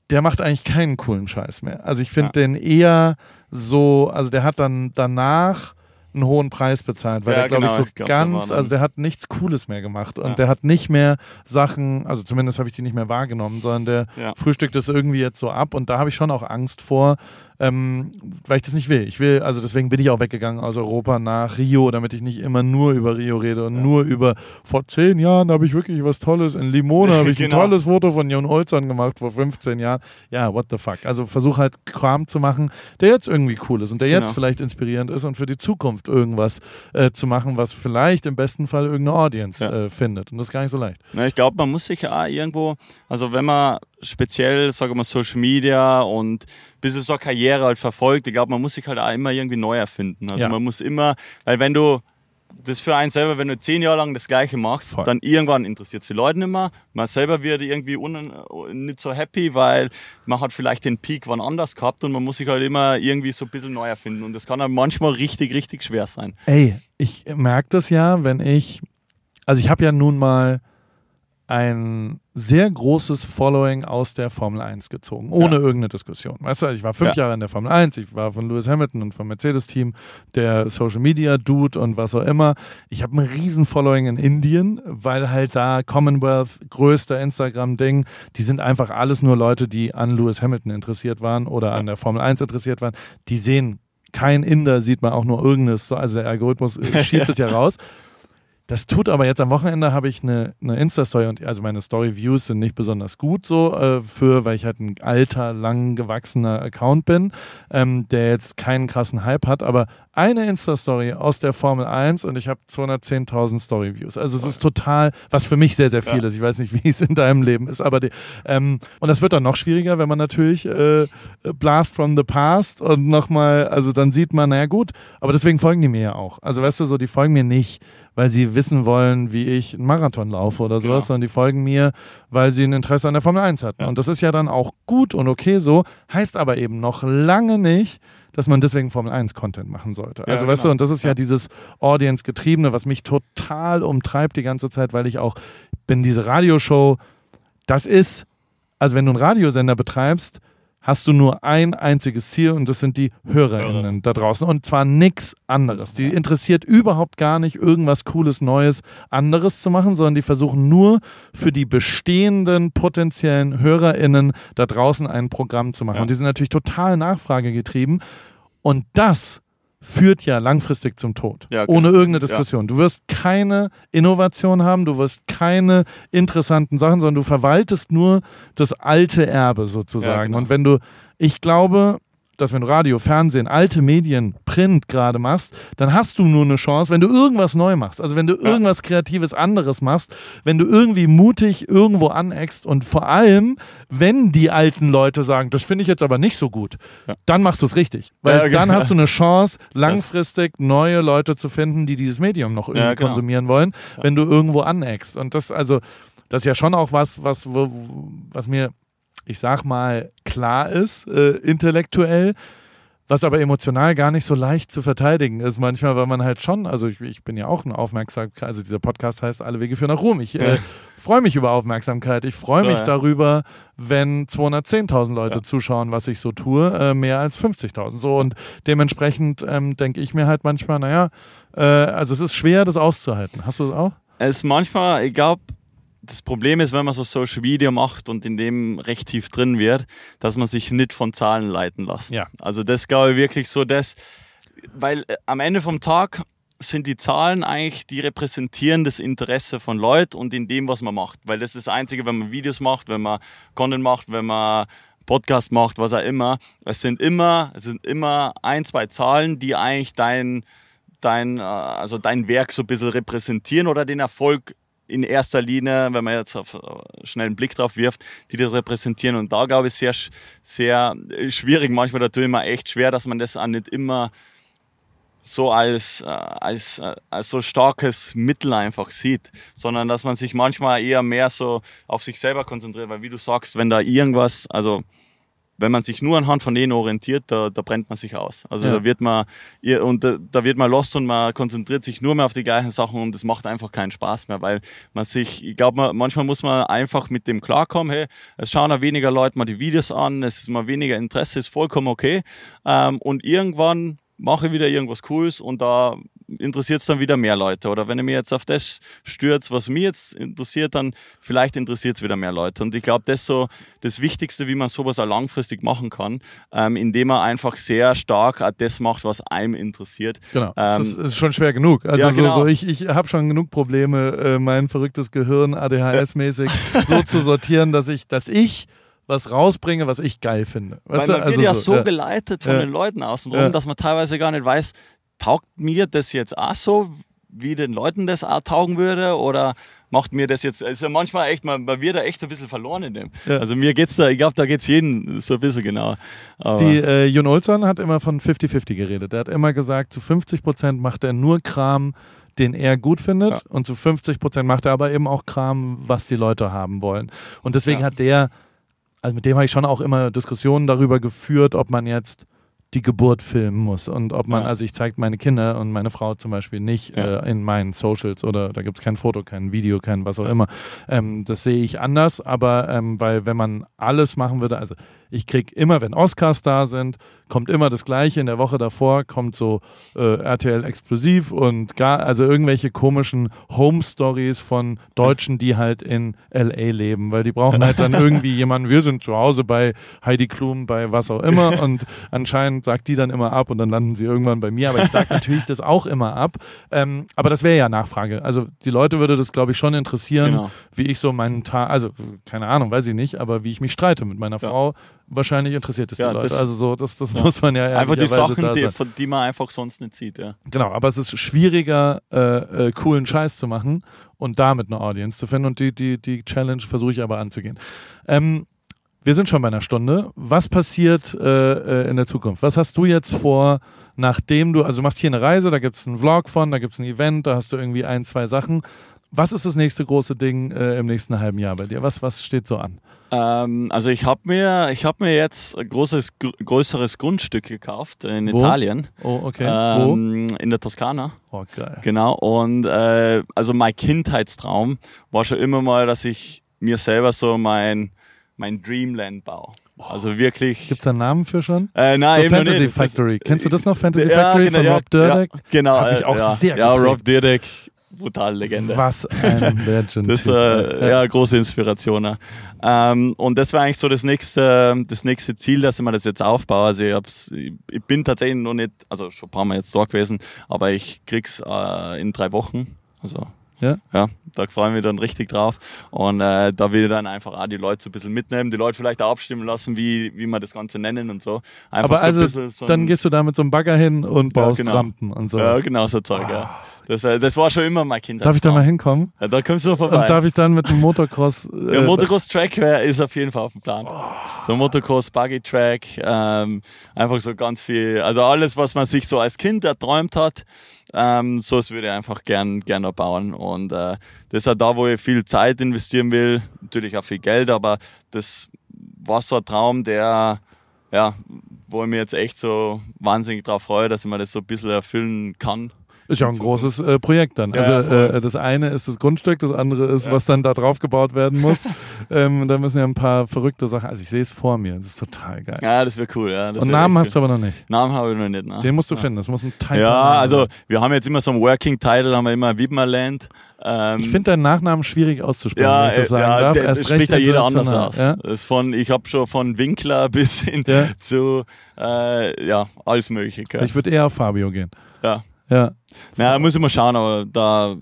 der macht eigentlich keinen coolen Scheiß mehr. Also ich finde Ja. den eher so, also der hat dann danach einen hohen Preis bezahlt, weil Ja, der, glaube genau, ich, so ich glaub, ganz, also der hat nichts Cooles mehr gemacht und Ja. der hat nicht mehr Sachen, also zumindest habe ich die nicht mehr wahrgenommen, sondern der Ja. frühstückt das irgendwie jetzt so ab und da habe ich schon auch Angst vor, ähm, weil ich das nicht will. Ich will, also deswegen bin ich auch weggegangen aus Europa nach Rio, damit ich nicht immer nur über Rio rede und nur über vor zehn Jahren habe ich wirklich was Tolles in Limona, habe ich Genau. ein tolles Foto von Jon Olzern gemacht vor 15 Jahren. Ja, what the fuck. Also versuch halt Kram zu machen, der jetzt irgendwie cool ist und der jetzt Genau. vielleicht inspirierend ist und für die Zukunft irgendwas äh, zu machen, was vielleicht im besten Fall irgendeine Audience Ja. äh, findet. Und das ist gar nicht so leicht. Na, ich glaube, man muss sich auch irgendwo, also wenn man speziell, sagen wir mal, Social Media und ein bisschen so eine Karriere halt verfolgt, ich glaube, man muss sich halt auch immer irgendwie neu erfinden. Also Ja. man muss immer, weil wenn du das für einen selber, wenn du zehn Jahre lang das Gleiche machst, Voll. dann irgendwann interessiert es die Leute nicht mehr. Man selber wird irgendwie un, nicht so happy, weil man hat vielleicht den Peak wann anders gehabt und man muss sich halt immer irgendwie so ein bisschen neu erfinden. Und das kann halt manchmal richtig, richtig schwer sein. Ey, ich merke das ja, wenn ich, also ich habe ja nun mal ein sehr großes Following aus der Formel 1 gezogen, ohne Ja. irgendeine Diskussion. Weißt du, ich war fünf Ja. Jahre in der Formel 1, ich war von Lewis Hamilton und vom Mercedes-Team, der Social Media Dude und was auch immer. Ich habe ein riesen Following in Indien, weil halt da Commonwealth, größter Instagram-Ding, die sind einfach alles nur Leute, die an Lewis Hamilton interessiert waren oder an der Formel 1 interessiert waren. Die sehen, kein Inder sieht man auch nur irgendeines, so- also der Algorithmus äh, schiebt es ja raus Das tut aber jetzt am Wochenende habe ich eine, eine Insta-Story und also meine Story-Views sind nicht besonders gut so äh, für, weil ich halt ein alter, lang gewachsener Account bin, ähm, der jetzt keinen krassen Hype hat, aber eine Insta-Story aus der Formel 1 und ich habe 210.000 Story-Views. Also es ist total, was für mich sehr, sehr viel Ja. ist. Ich weiß nicht, wie es in deinem Leben ist, aber die, ähm, und das wird dann noch schwieriger, wenn man natürlich äh, Blast from the Past und nochmal, also dann sieht man, naja gut, aber deswegen folgen die mir ja auch. Also weißt du, so, die folgen mir nicht, weil sie wissen wollen, wie ich einen Marathon laufe oder sowas, Ja. sondern die folgen mir, weil sie ein Interesse an der Formel 1 hatten. Ja. Und das ist ja dann auch gut und okay so, heißt aber eben noch lange nicht, dass man deswegen Formel 1 Content machen sollte. Ja, Also weißt du, genau. und das ist ja, Ja. dieses Audience-getriebene, was mich total umtreibt die ganze Zeit, weil ich auch bin diese Radioshow, das ist, also wenn du einen Radiosender betreibst, hast du nur ein einziges Ziel und das sind die HörerInnen Hörer. da draußen und zwar nichts anderes. Die interessiert überhaupt gar nicht, irgendwas Cooles, Neues, anderes zu machen, sondern die versuchen nur für die bestehenden potenziellen HörerInnen da draußen ein Programm zu machen. Ja. Und die sind natürlich total nachfragegetrieben und das führt ja langfristig zum Tod. Ja, ohne genau. irgendeine Diskussion. Du wirst keine Innovation haben, du wirst keine interessanten Sachen, sondern du verwaltest nur das alte Erbe sozusagen. Ja, genau. Und wenn du, ich glaube, dass wenn du Radio, Fernsehen, alte Medien, Print gerade machst, dann hast du nur eine Chance, wenn du irgendwas neu machst. Also wenn du irgendwas Kreatives anderes machst, wenn du irgendwie mutig irgendwo aneckst und vor allem, wenn die alten Leute sagen, das finde ich jetzt aber nicht so gut, Ja. dann machst du es richtig. Weil Ja, dann genau. hast du eine Chance, langfristig neue Leute zu finden, die dieses Medium noch irgendwie Ja, genau. konsumieren wollen, wenn du irgendwo aneckst. Und das, also, das ist ja schon auch was, was, was mir, ich sag mal, klar ist, äh, intellektuell, was aber emotional gar nicht so leicht zu verteidigen ist manchmal, weil man halt schon, also ich, ich bin ja auch ein Aufmerksamkeit, also dieser Podcast heißt Alle Wege führen nach Ruhm. Ich äh, freue mich über Aufmerksamkeit. Ich freue mich ja. darüber, wenn 210.000 Leute Ja. zuschauen, was ich so tue, äh, mehr als 50.000. So und dementsprechend ähm, denke ich mir halt manchmal, naja, äh, also es ist schwer, das auszuhalten. Hast du es auch? Es ist manchmal, ich glaube, das Problem ist, wenn man so Social Media macht und in dem recht tief drin wird, dass man sich nicht von Zahlen leiten lässt. Ja. Also das glaube ich wirklich so, das, weil äh, am Ende vom Tag sind die Zahlen eigentlich, die repräsentieren das Interesse von Leuten und in dem, was man macht. Weil das ist das Einzige, wenn man Videos macht, wenn man Content macht, wenn man Podcast macht, was auch immer. Es sind immer, es sind immer ein, zwei Zahlen, die eigentlich dein, dein, äh, also dein Werk so ein bisschen repräsentieren oder den Erfolg in erster Linie, wenn man jetzt auf schnell einen Blick drauf wirft, die das repräsentieren. Und da glaube ich sehr, sehr schwierig, manchmal natürlich immer echt schwer, dass man das auch nicht immer so als, äh, als, äh, als so starkes Mittel einfach sieht, sondern dass man sich manchmal eher mehr so auf sich selber konzentriert, weil wie du sagst, wenn da irgendwas, also wenn man sich nur anhand von denen orientiert, da, da brennt man sich aus. Also Ja. da wird man ihr- und da, da wird man lost und man konzentriert sich nur mehr auf die gleichen Sachen und es macht einfach keinen Spaß mehr, weil man sich, ich glaube, man, manchmal muss man einfach mit dem klarkommen, hey, es schauen auch weniger Leute mal die Videos an, es ist mal weniger Interesse, ist vollkommen okay. Ähm, und irgendwann mache ich wieder irgendwas Cooles und da interessiert es dann wieder mehr Leute. Oder wenn ich mir jetzt auf das stürzt, was mich jetzt interessiert, dann vielleicht interessiert es wieder mehr Leute. Und ich glaube, das ist so das Wichtigste, wie man sowas auch langfristig machen kann, ähm, indem man einfach sehr stark das macht, was einem interessiert. Genau. Ähm, das ist, ist schon schwer genug. Also ja, so, genau. so ich, ich habe schon genug Probleme, äh, mein verrücktes Gehirn ADHS-mäßig so zu sortieren, dass ich, dass ich was rausbringe, was ich geil finde. Weil Weißt du? man wird Also ja so ja. geleitet von Ja. den Leuten außenrum, dass man teilweise gar nicht weiß, taugt mir das jetzt auch so, wie den Leuten das auch taugen würde oder macht mir das jetzt, ist ja manchmal echt, man, man wird da echt ein bisschen verloren in dem. Ja. Also mir geht's da, ich glaube, da geht's jedem so ein bisschen genau. Aber, Die, äh, Jon Olsson hat immer von 50-50 geredet. Er hat immer gesagt, zu 50 Prozent macht er nur Kram, den er gut findet Ja. und zu 50 Prozent macht er aber eben auch Kram, was die Leute haben wollen. Und deswegen Ja. hat der, also mit dem habe ich schon auch immer Diskussionen darüber geführt, ob man jetzt die Geburt filmen muss und ob man, Ja. also ich zeige meine Kinder und meine Frau zum Beispiel nicht Ja. äh, in meinen Socials oder da gibt es kein Foto, kein Video, kein was auch immer. Ähm, das sehe ich anders, aber ähm, weil wenn man alles machen würde, also ich kriege immer, wenn Oscars da sind, kommt immer das Gleiche. In der Woche davor kommt so äh, RTL Explosiv und gar, also irgendwelche komischen Home Stories von Deutschen, die halt in LA leben, weil die brauchen halt dann irgendwie jemanden. Wir sind zu Hause bei Heidi Klum, bei was auch immer und anscheinend und sag die dann immer ab und dann landen sie irgendwann bei mir. Aber ich sage natürlich das auch immer ab. Ähm, aber das wäre ja Nachfrage. Also die Leute würde das, glaube ich, schon interessieren, Genau. wie ich so meinen Tag, also keine Ahnung, weiß ich nicht, aber wie ich mich streite mit meiner Ja. Frau. Wahrscheinlich interessiert es die Ja, Leute. das- also so, das, das muss man ja Einfach die Sachen, die, von, die man einfach sonst nicht sieht. Ja. Genau, aber es ist schwieriger, äh, äh, coolen Scheiß zu machen und damit eine Audience zu finden. Und die, die, die Challenge versuche ich aber anzugehen. Ähm, wir sind schon bei einer Stunde. Was passiert äh, äh, in der Zukunft? Was hast du jetzt vor, nachdem du, also du machst hier eine Reise, da gibt es einen Vlog von, da gibt es ein Event, da hast du irgendwie ein, zwei Sachen. Was ist das nächste große Ding äh, im nächsten halben Jahr bei dir? Was, was steht so an? Ähm, also ich habe mir, ich hab mir jetzt ein großes, gr- größeres Grundstück gekauft in Wo? Italien. Oh, okay. Ähm, in der Toskana. Wo? Oh, geil. Genau. Und äh, also mein Kindheitstraum war schon immer mal, dass ich mir selber so mein, mein Dreamland baue. Also wirklich. Gibt es da einen Namen für schon? Äh, nein, so Fantasy. Factory. Kennst du das noch, Fantasy Ja, Factory genau, von Rob Dyrdek? Ja, genau. Hat mich äh, auch ja, sehr Ja. Rob Dyrdek, brutale Legende. Was ein Legend. Das war ja große Inspiration. ja. Ähm, und das war eigentlich so das nächste, das nächste Ziel, dass ich mir das jetzt aufbaue. Also ich, ich ich bin tatsächlich noch nicht, also schon ein paar Mal jetzt dort gewesen, aber ich krieg's äh, in drei Wochen. Also Ja? ja, da freuen wir dann richtig drauf. Und äh, da will ich dann einfach auch die Leute so ein bisschen mitnehmen, die Leute vielleicht auch abstimmen lassen, wie, wie wir das Ganze nennen und so. Einfach Aber so ein also, bisschen so dann gehst du da mit so einem Bagger hin und baust genau. Rampen und so. Ja, genau so Zeug, ja. Das, war- das war schon immer mein Kindheit. Darf ich da mal hinkommen? Ja, da kommst du vorbei. Und darf ich dann mit einem Motocross. Äh, Ja, Motocross-Track ist auf jeden Fall auf dem Plan. Oh. So Motocross-Buggy-Track, ähm, einfach so ganz viel, also alles, was man sich so als Kind erträumt hat, ähm, so würde ich einfach gern, gern erbauen. Und äh, das ist auch da, wo ich viel Zeit investieren will, natürlich auch viel Geld, aber das war so ein Traum, der, ja, wo ich mir jetzt echt so wahnsinnig drauf freue, dass ich mir das so ein bisschen erfüllen kann. Ist ja auch ein großes äh, Projekt dann. Ja, Also äh, das eine ist das Grundstück, das andere ist, was dann da drauf gebaut werden muss. ähm, da müssen ja ein paar verrückte Sachen. Also ich sehe es vor mir. Das ist total geil. Ja, das wäre cool. Ja, das Und Namen hast du aber noch nicht. cool. Namen habe ich noch nicht. Ne? Den musst du finden. Das muss ein Titan Ja, also wir haben jetzt immer so einen Working Title, haben wir immer Widmerland. Ähm, Ich finde deinen Nachnamen schwierig auszusprechen, ja, wenn ich das äh, sagen ja, darf. der, Erst spricht ja jeder anders aus. Ja? Das von, ich habe schon von Winkler bis hin Ja. zu äh, ja alles mögliche. Ich würde eher auf Fabio gehen. Ja. Ja. Na, muss ich mal schauen, aber da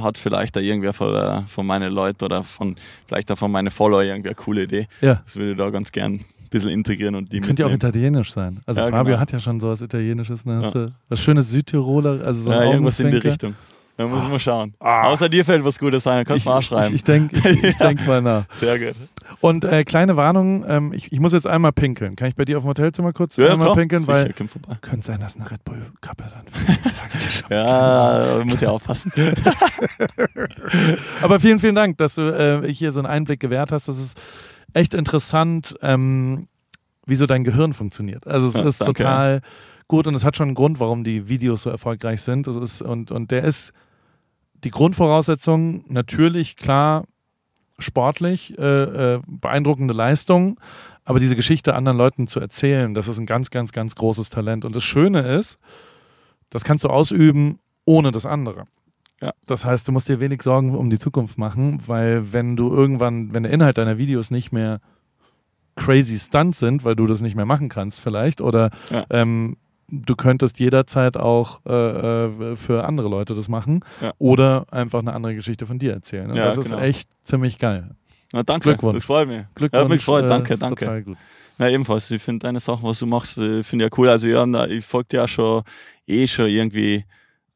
hat vielleicht da irgendwer von, der, von meinen Leuten oder von vielleicht auch von meinen Follower irgendwie eine coole Idee. Ja. Das würde ich da ganz gern ein bisschen integrieren und die Könnte ja auch italienisch sein. Also Ja, Fabio genau. hat ja schon sowas Italienisches. Ne? Ja. du was schönes Südtiroler, also so ein Ja, irgendwas in die. Richtung. Da muss ich mal schauen. Außer dir fällt was Gutes ein, dann kannst du mal auch Ich, schreiben. ich denke ich, ich denk mal nach. Sehr gut. Und äh, kleine Warnung, ähm, ich, ich muss jetzt einmal pinkeln. Kann ich bei dir auf dem Hotelzimmer kurz Ja, einmal klar. pinkeln? Sicher, Weil könnte sein, dass eine Red Bull Kappe dann fehlt. Ich sag's dir schon. Ja, muss ja aufpassen. Aber vielen, vielen Dank, dass du äh, hier so einen Einblick gewährt hast. Das ist echt interessant, ähm, wie so dein Gehirn funktioniert. Also es Ja, ist danke. total gut und es hat schon einen Grund, warum die Videos so erfolgreich sind. Das ist, und, und der ist die Grundvoraussetzung natürlich klar sportlich, äh, äh, beeindruckende Leistung, aber diese Geschichte anderen Leuten zu erzählen, das ist ein ganz, ganz, ganz großes Talent. Und das Schöne ist, das kannst du ausüben ohne das andere. Ja. Das heißt, du musst dir wenig Sorgen um die Zukunft machen, weil wenn du irgendwann, wenn der Inhalt deiner Videos nicht mehr crazy Stunts sind, weil du das nicht mehr machen kannst vielleicht, oder Ja. ähm, du könntest jederzeit auch äh, äh, für andere Leute das machen Ja. oder einfach eine andere Geschichte von dir erzählen. Und Ja, das ist genau. echt ziemlich geil. Na, danke. Glückwunsch. Das freut mich. Glückwunsch. Ja, mich gefreut. äh, Danke, danke. Total gut. Ja, ebenfalls. Ich finde deine Sachen, was du machst, äh, finde ich ja cool. Also ja, ich folge dir ja schon eh schon irgendwie.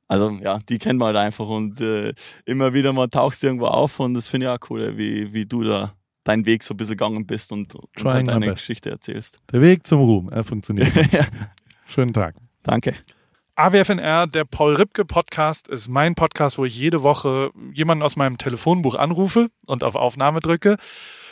Also ja, die kennen wir halt einfach und äh, immer wieder mal tauchst du irgendwo auf und das finde ich auch cool, wie, wie du da deinen Weg so ein bisschen gegangen bist und, und halt deine. Geschichte erzählst. Der Weg zum Ruhm, er funktioniert. Schönen Tag. danke. AWFNR, der Paul Ripke Podcast, ist mein Podcast, wo ich jede Woche jemanden aus meinem Telefonbuch anrufe und auf Aufnahme drücke.